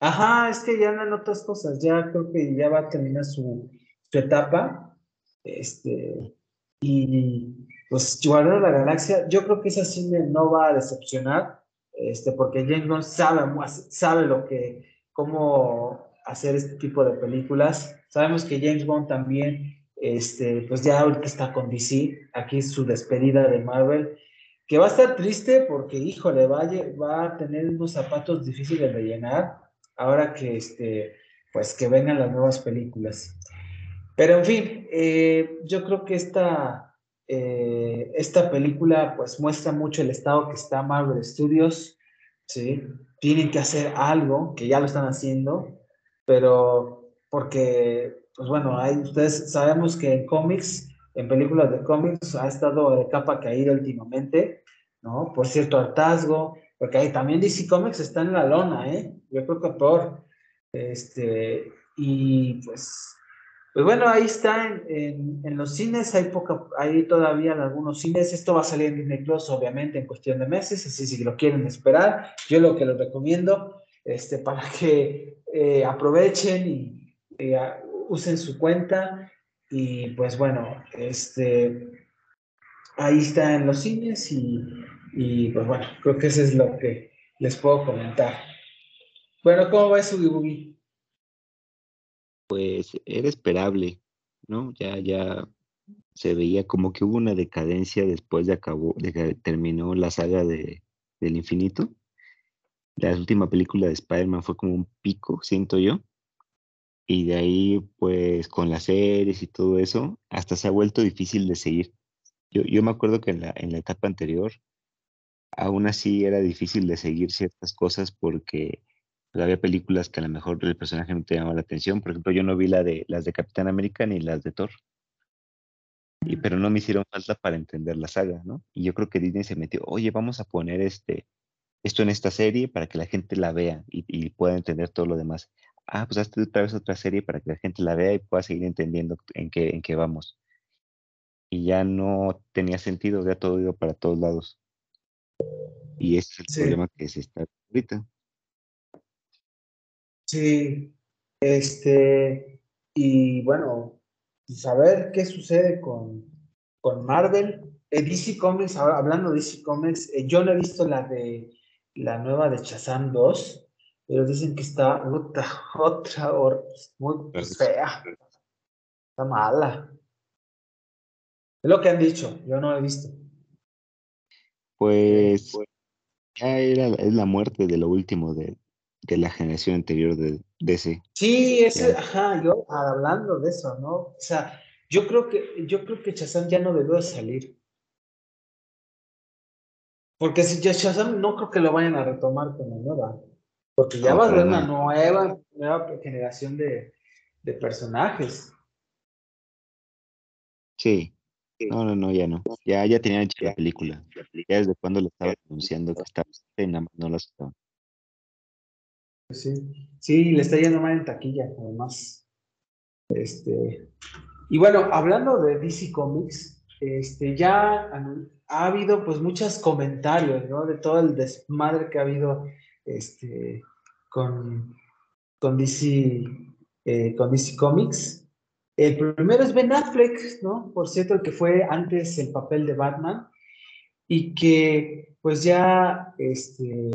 Ajá, es que ya en otras cosas, ya creo que ya va a terminar su, su etapa. Este, y pues Guardián de la Galaxia, yo creo que esa cine no va a decepcionar, este, porque James Gunn sabe, sabe lo que, cómo hacer este tipo de películas. Sabemos que James Bond también, este, pues ya ahorita está con DC, aquí su despedida de Marvel, que va a estar triste porque, híjole, va a, va a tener unos zapatos difíciles de llenar ahora que, este, pues que vengan las nuevas películas. Pero en fin, eh, yo creo que esta, eh, esta película pues muestra mucho el estado que está Marvel Studios, ¿sí? Tienen que hacer algo, que ya lo están haciendo, pero porque, pues bueno, hay, ustedes sabemos que en cómics, en películas de cómics, ha estado de capa caída últimamente, ¿no? Por cierto hartazgo, porque ahí también DC Comics está en la lona, ¿eh? Yo creo que por, este, y pues pues bueno, ahí está en, los cines, hay poca, hay todavía en algunos cines, esto va a salir en Disney Plus obviamente en cuestión de meses, así si lo quieren esperar, yo lo que les recomiendo, este, para que eh, aprovechen y eh, usen su cuenta y pues bueno, este, ahí está en los cines y, pues bueno, creo que eso es lo que les puedo comentar. Bueno, ¿cómo va su Boogie? Pues era esperable, ¿no? Ya, ya se veía como que hubo una decadencia después de acabó, de que terminó la saga de, del infinito. La última película de Spider-Man fue como un pico, siento yo. Y de ahí, pues, con las series y todo eso, hasta se ha vuelto difícil de seguir. Yo, yo me acuerdo que en la, en la etapa anterior, aún así era difícil de seguir ciertas cosas porque había películas que a lo mejor el personaje no te llamaba la atención. Por ejemplo, yo no vi la de, las de Capitán América ni las de Thor. Y, pero no me hicieron falta para entender la saga, ¿no? Y yo creo que Disney se metió, oye, vamos a poner este, esto en esta serie para que la gente la vea y, pueda entender todo lo demás. Ah, pues hazte otra vez otra serie para que la gente la vea y pueda seguir entendiendo en qué, en qué vamos. Y ya no tenía sentido, ya todo iba para todos lados. Y ese es el problema que se está ahorita. Sí, este, y bueno, saber qué sucede con, con Marvel. Eh, DC Comics, ahora hablando de DC Comics, eh, yo no he visto la de la nueva de Shazam 2, pero dicen que está otra, otra, muy fea. Está mala. Es lo que han dicho, yo no he visto. Pues ya era, es la muerte de lo último de, de la generación anterior de DC. Sí, ese, ajá, yo hablando de eso, ¿no? O sea, yo creo que, yo creo que Shazam ya no debió salir. Porque si ya Shazam no creo que lo vayan a retomar como nueva. Porque ya va a haber una nueva, nueva generación de, de personajes. Sí. No, no, no, ya no. Ya, ya tenían hecha la película. Ya desde cuando lo estaba anunciando que estaba en no lo estaban. Sí, sí, le está yendo mal en taquilla, además. Este, y bueno, hablando de DC Comics, este, ya ha habido pues muchos comentarios, ¿no? De todo el desmadre que ha habido este, con, con, DC, eh, con DC Comics. El primero es Ben Affleck, ¿no? Por cierto, el que fue antes el papel de Batman y que pues ya este,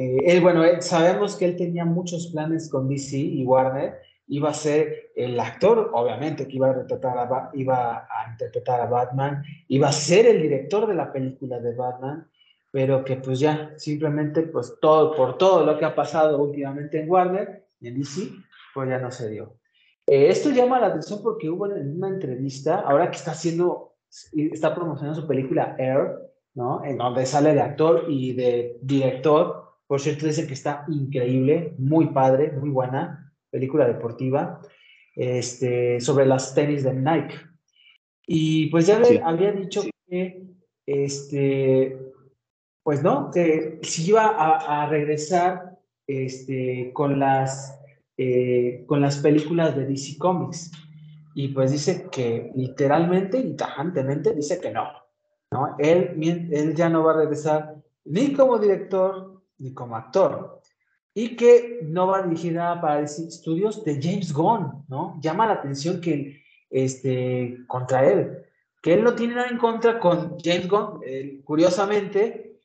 eh, él, bueno, sabemos que él tenía muchos planes con DC y Warner. Iba a ser el actor, obviamente, que iba a, retratar a, iba a interpretar a Batman. Iba a ser el director de la película de Batman. Pero que pues ya, simplemente, pues todo, por todo lo que ha pasado últimamente en Warner en DC, pues ya no se dio. Eh, esto llama la atención porque hubo en una entrevista, ahora que está haciendo, está promocionando su película Air, ¿no? En donde sale de actor y de director, por cierto, dicen que está increíble, muy padre, muy buena, película deportiva, este, sobre las tenis de Nike. Y pues ya había dicho que, este, pues no, que si iba a, regresar este, con, las, eh, con las películas de DC Comics. Y pues dice que literalmente y tajantemente dice que no. ¿no? Él, él ya no va a regresar ni como director ni como actor. Y que no va a dirigir nada para DC Studios de James Gunn, ¿no? Llama la atención que este, contra él, que él no tiene nada en contra con James Gunn, curiosamente,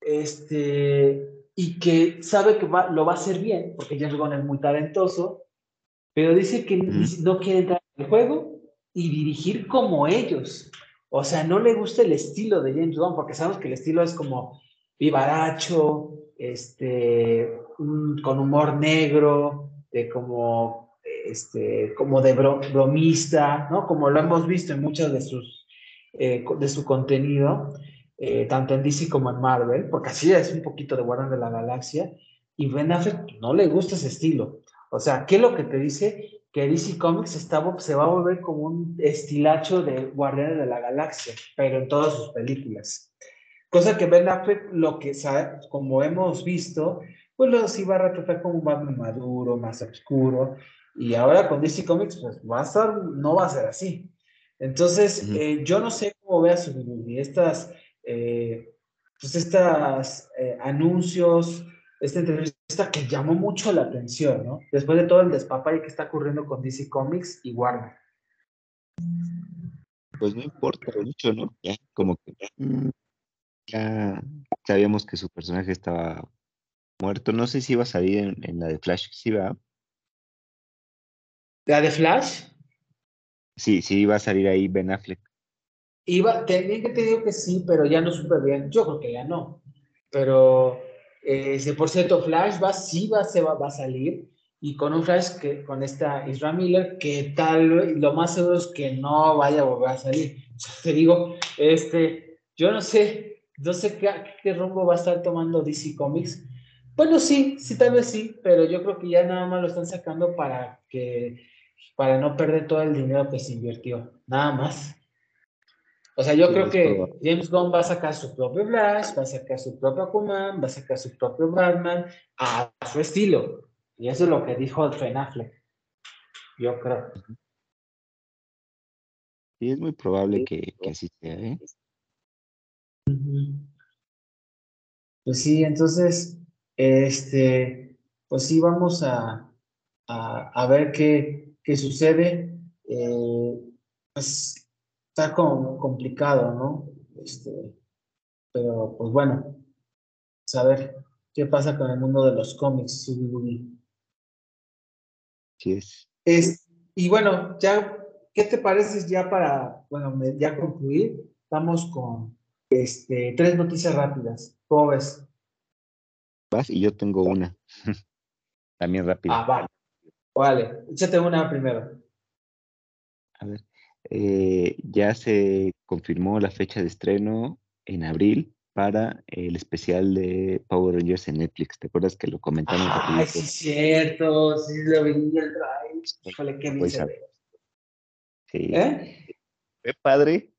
este, y que sabe que lo va a hacer bien, porque James Gunn es muy talentoso, pero dice que no quiere entrar en el juego y dirigir como ellos. O sea, no le gusta el estilo de James Gunn, porque sabemos que el estilo es como vivaracho, este, con humor negro, de como, este, como de bromista, ¿no? Como lo hemos visto en muchos de sus, eh, de su contenido, eh, tanto en DC como en Marvel, porque así es un poquito de Guardián de la Galaxia, y Ben Affleck no le gusta ese estilo. O sea, ¿qué es lo que te dice? Que DC Comics está, se va a volver como un estilacho de Guardianes de la Galaxia, pero en todas sus películas. Cosa que Ben Affleck, lo que sabe, como hemos visto, pues los iba a retratar como un Batman maduro, más oscuro. Y ahora con DC Comics, pues va a estar, no va a ser así. Entonces, eh, yo no sé cómo vea su estas, eh, pues estas eh, anuncios, esta entrevista que llamó mucho la atención, ¿no? Después de todo el despapalle que está ocurriendo con DC Comics y Warner. Pues no importa mucho, ¿no? Ya, como que mm, ya sabíamos que su personaje estaba muerto. No sé si iba a salir en, la de Flash, ¿sí va? ¿La de Flash? Sí, sí iba a salir ahí Ben Affleck. Iba, también que te digo que sí, pero ya no supe bien. Yo creo que ya no. Pero eh, por cierto, Flash va, sí va, se va, va a salir y con un Flash que con esta Isra Miller que tal lo más seguro es que no vaya a volver a salir. te digo, este, yo no sé, no sé qué, qué rumbo va a estar tomando DC Comics. Bueno, sí, sí, tal vez sí, pero yo creo que ya nada más lo están sacando para que, para no perder todo el dinero que se invirtió, nada más. O sea, yo creo que James Gunn va a sacar su propio Flash, va a sacar su propio Aquaman, va a sacar su propio Batman a su estilo. Y eso es lo que dijo Ben Affleck. Yo creo. Sí, es muy probable que, así sea, ¿eh? Pues sí, entonces, este, pues sí, vamos a, a, ver qué, qué sucede. Eh, pues está como complicado, ¿no? Este, pero pues bueno, saber qué pasa con el mundo de los cómics. Sí es. es. Y bueno, ya, ¿qué te parece ya para, bueno, ya concluir? Estamos con este, tres noticias rápidas. ¿Cómo ves? Vas y yo tengo una. También rápida. Ah, vale. Vale, échate una primero. A ver. Eh, ya se confirmó la fecha de estreno en abril para el especial de Power Rangers en Netflix. ¿Te acuerdas que lo comentamos? Ay, sí, cierto. Sí, lo vi el drive. Híjole, qué Sí. ¿Eh? Fue padre.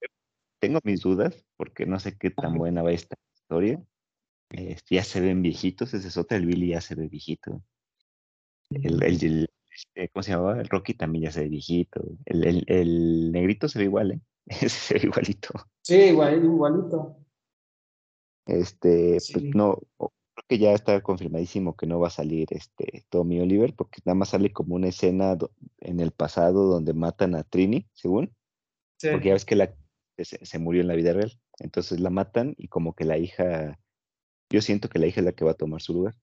Tengo mis dudas porque no sé qué tan buena va esta historia. Este, ya se ven viejitos. Ese es otro. El Billy ya se ve viejito. el, el, este, ¿cómo se llamaba? El Rocky también ya se ve viejito. El, el, negrito se ve igual, ¿eh? se ve igualito. Sí, igual, igualito. Este, pues no, creo que ya está confirmadísimo que no va a salir este Tommy Oliver, porque nada más sale como una escena en el pasado donde matan a Trini, según. Sí. Porque ya ves que la, se, murió en la vida real. Entonces la matan y como que la hija, yo siento que la hija es la que va a tomar su lugar.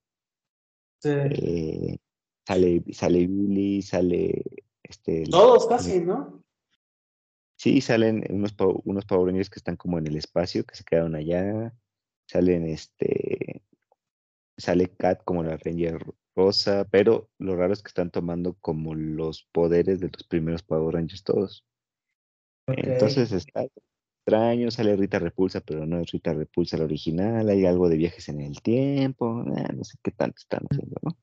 Sí. Eh, Sale, sale Billy, sale este. Todos casi, ¿no? Sí, salen unos, unos Power Rangers que están como en el espacio, que se quedaron allá. Salen este. Sale Kat como la Ranger rosa, pero lo raro es que están tomando como los poderes de los primeros Power Rangers todos. Entonces está extraño, sale Rita Repulsa, pero no es Rita Repulsa la original, hay algo de viajes en el tiempo, ah, no sé qué tanto están haciendo, ¿no?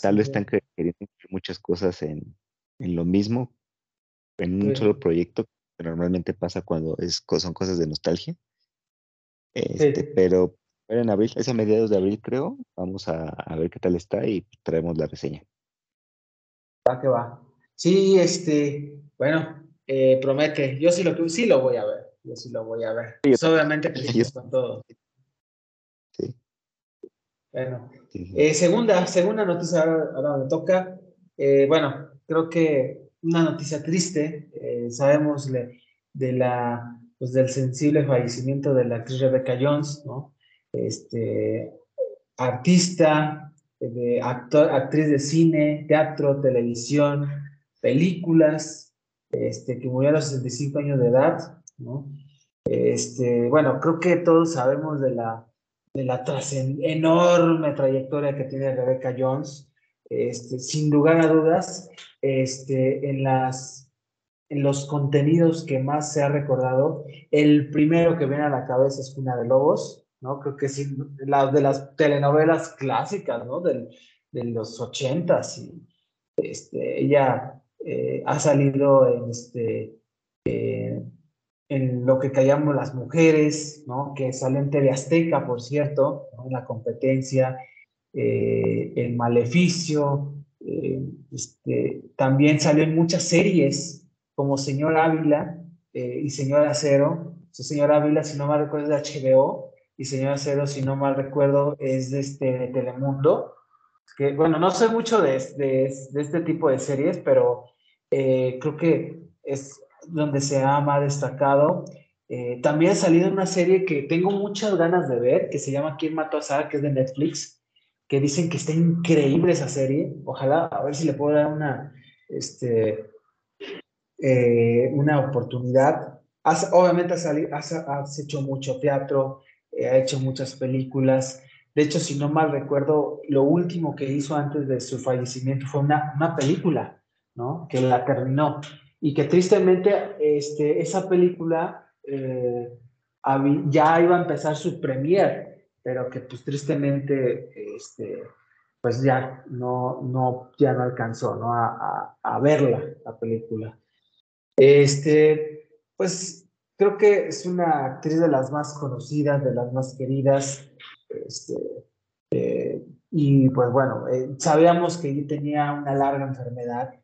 Tal vez están queriendo muchas cosas en, lo mismo, en un solo proyecto, que normalmente pasa cuando es, son cosas de nostalgia. Este, pero, en abril, es a mediados de abril creo, vamos a, ver qué tal está y traemos la reseña. Va que va. Sí, este, bueno, eh, promete, yo sí lo, sí lo voy a ver, yo sí lo voy a ver. Pues, obviamente que con todo. Bueno, eh, segunda, segunda noticia, ahora, me toca. Eh, bueno, creo que una noticia triste, sabemos de, la, pues del sensible fallecimiento de la actriz Rebecca Jones, ¿no? Este, artista, de actor, actriz de cine, teatro, televisión, películas, este, que murió a los 65 años de edad, ¿no? Este, bueno, creo que todos sabemos de la, de la enorme trayectoria que tiene Rebecca Jones. Este, sin lugar a dudas, este, en, las, en los contenidos que más se ha recordado, el primero que viene a la cabeza es Cuna de Lobos, ¿no? Creo que sí, la, de las telenovelas clásicas, ¿no? de los ochentas. Y, este, ella eh, ha salido en, este, eh, en lo que callamos las mujeres, ¿no? Que sale en TV Azteca, por cierto, en la competencia, eh, El Maleficio, este, también salió en muchas series, como Señor Ávila y Señor Acero. Señor Ávila, si no me recuerdo, es de HBO, y Señor Cero, si no mal recuerdo, es de, este, Telemundo. Que, bueno, no sé mucho de, de, de este tipo de series, pero eh, creo que es donde se ha más destacado. Eh, también ha salido una serie que tengo muchas ganas de ver, que se llama ¿Quién mató a Sara?, que es de Netflix, que dicen que está increíble esa serie. Ojalá, a ver si le puedo dar una, este, eh, una oportunidad. obviamente has, has, has, hecho mucho teatro, ha hecho muchas películas. De hecho, si no mal recuerdo, lo último que hizo antes de su fallecimiento fue una, una película, ¿no? Que la terminó. Y que tristemente este, esa película eh, ya iba a empezar su premier, pero que pues tristemente este, pues ya no, no, ya no alcanzó ¿no? A, a, a verla, la película. Este, pues creo que es una actriz de las más conocidas, de las más queridas. Este, eh, y pues bueno, eh, sabíamos que ella tenía una larga enfermedad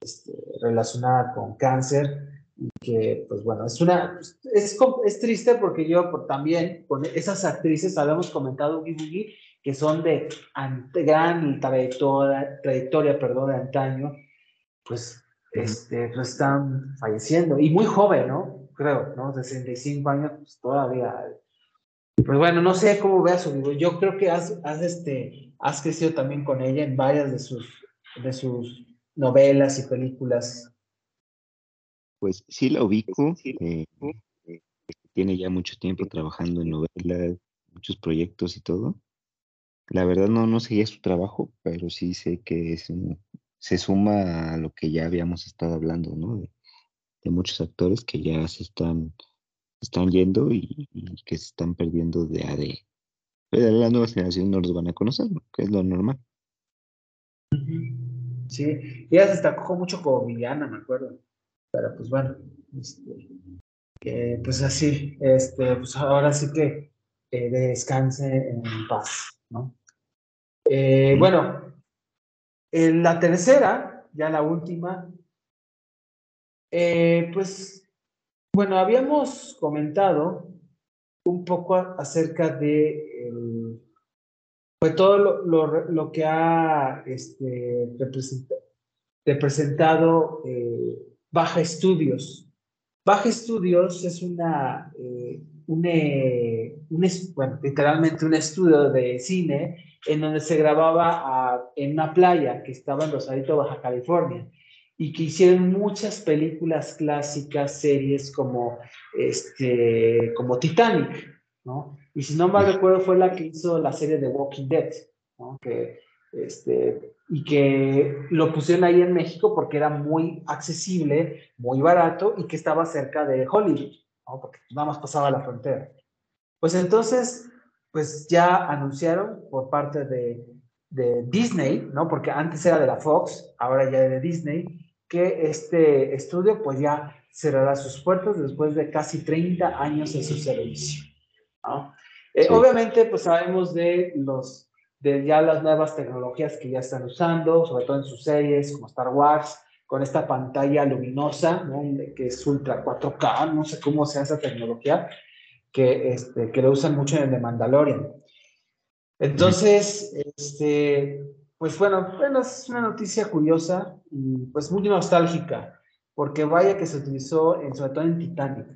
este, relacionada con cáncer y que pues bueno, es una, es, es triste porque yo por, también con esas actrices habíamos comentado Boogie que son de gran trayectoria, trayectoria perdón, de antaño, pues, este, pues están falleciendo y muy joven, ¿no? creo, ¿no? 65 años, pues todavía. Pues bueno, no sé cómo veas su video. Yo creo que has, has, este, has crecido también con ella en varias de sus, de sus novelas y películas. Pues sí la ubico. Eh, tiene ya mucho tiempo trabajando en novelas, muchos proyectos y todo. La verdad no, no seguía su trabajo, pero sí sé que es se suma a lo que ya habíamos estado hablando, ¿no? de muchos actores que ya se están, están yendo y, que se están perdiendo de AD. Pero las nuevas generaciones no los van a conocer, que es lo normal. Sí, ella se destacó mucho como villana, me acuerdo. Pero pues bueno, este, pues así, este, pues ahora sí que eh, descanse en paz, ¿no? Eh, bueno, la tercera, ya la última, eh, pues, bueno, habíamos comentado un poco acerca de pues, todo lo, que ha este, representado eh, Baja Estudios. Baja Estudios es una, eh, un, bueno, literalmente un estudio de cine en donde se grababa en una playa que estaba en Rosarito, Baja California y que hicieron muchas películas clásicas, series como, este, como Titanic, ¿no? Y si no mal recuerdo fue la que hizo la serie de Walking Dead, ¿no? Que, este, y que lo pusieron ahí en México porque era muy accesible, muy barato y que estaba cerca de Hollywood, ¿no? Porque nada más pasaba la frontera. Pues entonces, pues ya anunciaron por parte de, de Disney, ¿no? Porque antes era de la Fox, ahora ya es de Disney, que este estudio pues ya cerrará sus puertas después de casi 30 años de su servicio. Eh, obviamente pues sabemos de, los, de ya las nuevas tecnologías que ya están usando, sobre todo en sus series como Star Wars, con esta pantalla luminosa, que es Ultra 4K, no sé cómo sea esa tecnología, que, este, que lo usan mucho en el de Mandalorian. Entonces, este, pues bueno, bueno, es una noticia curiosa y pues muy nostálgica, porque vaya que se utilizó en, sobre todo en Titanic.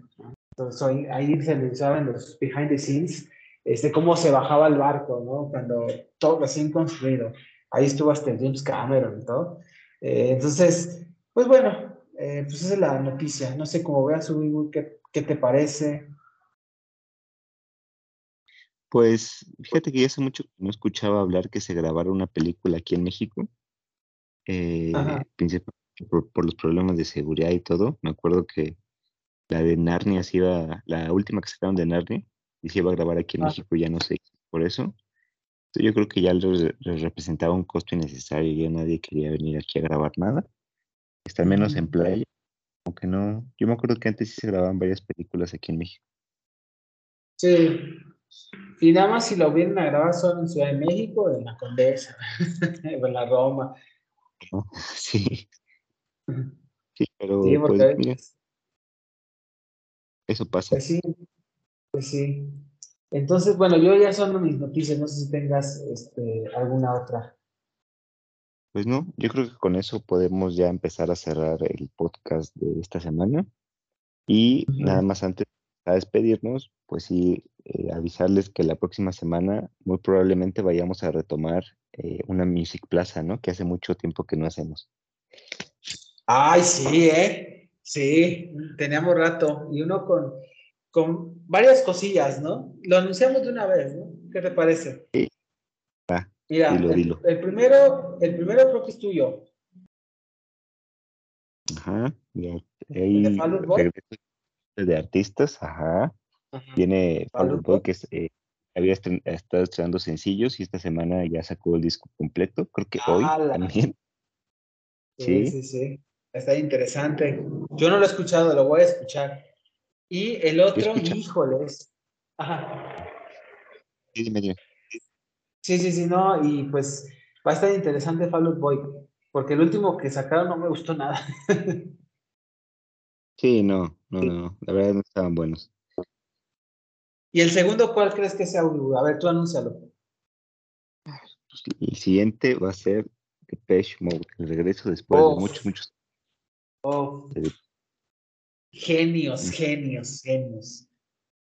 Entonces ahí, se utilizaban los behind the scenes, este, cómo se bajaba el barco, ¿no? Cuando todo recién construido. Ahí estuvo hasta James Cameron y todo. Eh, entonces, pues bueno, eh, pues esa es la noticia. No sé cómo veas, ¿qué, ¿qué te parece? Pues fíjate que ya hace mucho que no escuchaba hablar que se grabara una película aquí en México, eh, por, por, los problemas de seguridad y todo. Me acuerdo que la de Narnia se iba, la última que sacaron de Narnia, y se iba a grabar aquí en. México, ya no sé por eso. yo creo que ya les, representaba un costo innecesario, ya nadie quería venir aquí a grabar nada. Está menos en playa, aunque no. Yo me acuerdo que antes sí se grababan varias películas aquí en México. Sí, y nada más si lo vienen a grabar solo en Ciudad de México, en la Condesa, o en la Roma. Sí. Sí, pero pues, eso pasa. Pues sí, pues sí. Entonces, bueno, yo ya son mis noticias, no sé si tengas este, alguna otra. Pues no, yo creo que con eso podemos ya empezar a cerrar el podcast de esta semana. Y nada más antes de despedirnos, pues sí, eh, avisarles que la próxima semana muy probablemente vayamos a retomar eh, una Music Plaza, ¿no? Que hace mucho tiempo que no hacemos. Ay, sí, ¿eh? Sí, teníamos rato. Y uno con, con varias cosillas, ¿no? Lo anunciamos de una vez, ¿no? ¿Qué te parece? Sí. Ah, Mira, el, primero, el primero creo que es tuyo. Ajá, ya. Ahí de artistas, ajá. Tiene Fall Boy que eh, había estado estrenando sencillos y esta semana ya sacó el disco completo. Creo que hoy también. Sí, sí, sí, Está interesante. Yo no lo he escuchado, lo voy a escuchar. Y el otro, híjoles. Ajá. Sí, dime, Sí, sí, sí, no, y pues va a estar interesante Fall Boy, porque el último que sacaron no me gustó nada. sí, no, no, no, la verdad no estaban buenos. ¿Y el segundo cuál crees que sea? A ver, tú anúncialo. Pues, el siguiente va a ser Depeche Mode, el regreso después de muchos, muchos. Oh. Genios, genios, genios.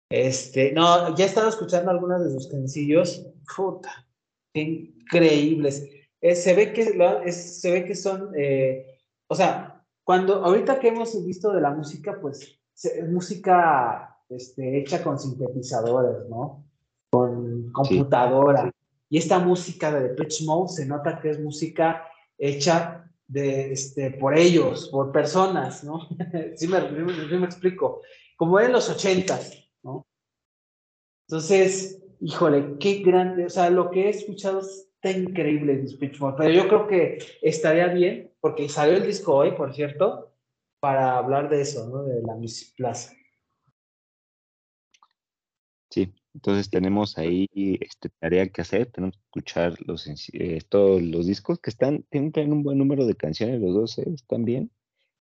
Este, no, ya he estado escuchando algunos de sus sencillos. Puta, increíbles. Eh, se, ve que, se ve que son, eh, o sea, cuando, ahorita que hemos visto de la música, pues es música este, hecha con sintetizadores, ¿no? Con computadora. Y esta música de Pitch Mode se nota que es música hecha de, este, por ellos, por personas, ¿no? sí, me, me, explico. Como en los ochentas, ¿no? Entonces, híjole, qué grande, o sea, lo que he escuchado está increíble de Pitch Mode, pero yo creo que estaría bien, porque salió el disco hoy, por cierto, para hablar de eso, ¿no? De la Music Plaza. Sí, entonces tenemos ahí este, tarea que hacer, tenemos que escuchar los, eh, todos los discos que están, tienen un buen número de canciones, los dos ¿eh? están bien,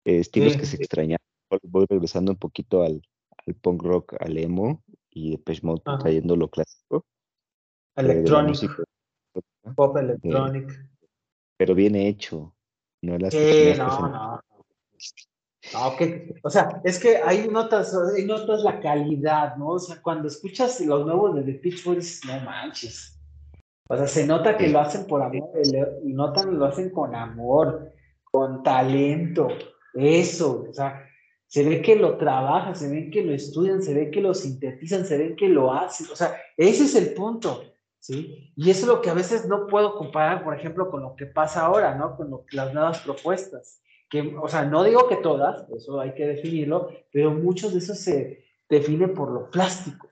eh, estilos que se extrañan. Voy regresando un poquito al, al punk rock, al emo y Depeche Mode trayendo lo clásico. Electronic. Pop electronic. pero bien hecho, no las no, no. No, o sea, es que hay notas, hay notas la calidad, ¿no? O sea, cuando escuchas los nuevos de The Pitch Boys, no manches. O sea, se nota que lo hacen por amor, y notan lo hacen con amor, con talento, eso, o sea, se ve que lo trabajan, se ve que lo estudian, se ve que lo sintetizan, se ve que lo hacen, o sea, ese es el punto, ¿sí? Y eso es lo que a veces no puedo comparar, por ejemplo, con lo que pasa ahora, ¿no? Con las nuevas propuestas o sea, no digo que todas, eso hay que definirlo, pero muchos de esos se definen por lo plástico.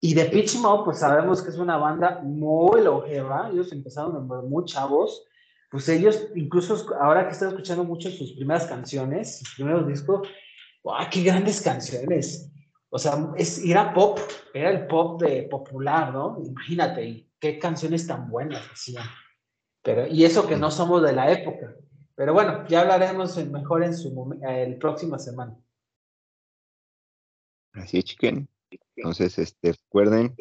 Y de Pitch Mode, pues sabemos que es una banda muy longeva, ellos empezaron muy chavos, pues ellos, incluso ahora que estoy escuchando mucho sus primeras canciones, sus primeros discos, ¡guau, qué grandes canciones! O sea, es, era pop, era el pop de popular, ¿no? Imagínate, qué canciones tan buenas hacían. Pero, y eso que no somos de la época. Pero bueno, ya hablaremos mejor en su el próxima semana. Así es, chiquen. Entonces, este, recuerden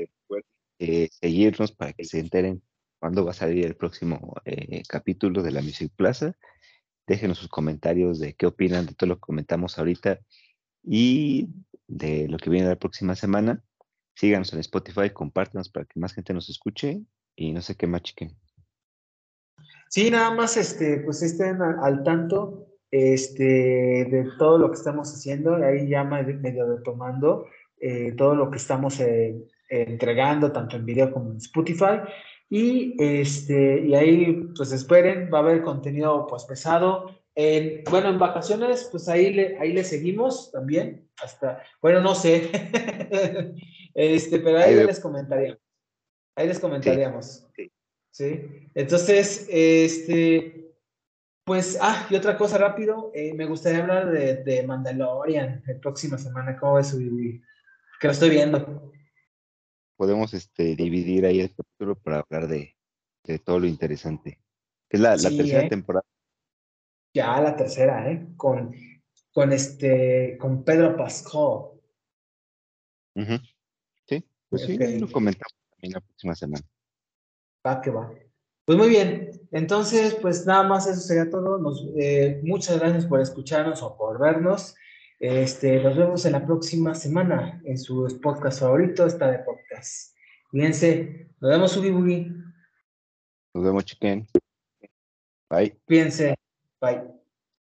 eh, seguirnos para que se enteren cuándo va a salir el próximo eh, capítulo de la Music Plaza. Déjenos sus comentarios de qué opinan de todo lo que comentamos ahorita y de lo que viene la próxima semana. Síganos en Spotify, compártanos para que más gente nos escuche y no sé qué más, chiquen. Sí, nada más este, pues estén al, tanto este, de todo lo que estamos haciendo, ahí ya medio retomando eh, todo lo que estamos eh, entregando, tanto en video como en Spotify. Y, este, y ahí, pues esperen, va a haber contenido pues pesado. En, bueno, en vacaciones, pues ahí le, ahí le seguimos también, hasta, bueno, no sé, este, pero ahí, les comentaríamos. Ahí les comentaríamos. sí. ¿sí? Entonces, este, pues, ah, y otra cosa rápido, eh, me gustaría hablar de, de, Mandalorian la próxima semana, ¿cómo ves? Que lo estoy viendo. Podemos este, dividir ahí el capítulo para hablar de, de todo lo interesante. Es la, la tercera ¿eh? temporada. Ya la tercera, ¿eh? Con, con este, con Pedro Pascal. Sí, pues sí, lo comentamos también la próxima semana. Va que va. Pues muy bien, entonces pues nada más eso sería todo. Nos, eh, muchas gracias por escucharnos o por vernos. Este, nos vemos en la próxima semana en su podcast favorito, esta de podcast. Cuídense, nos vemos, Ubi Bugi. Nos vemos, chiquen. Bye. Cuídense, bye.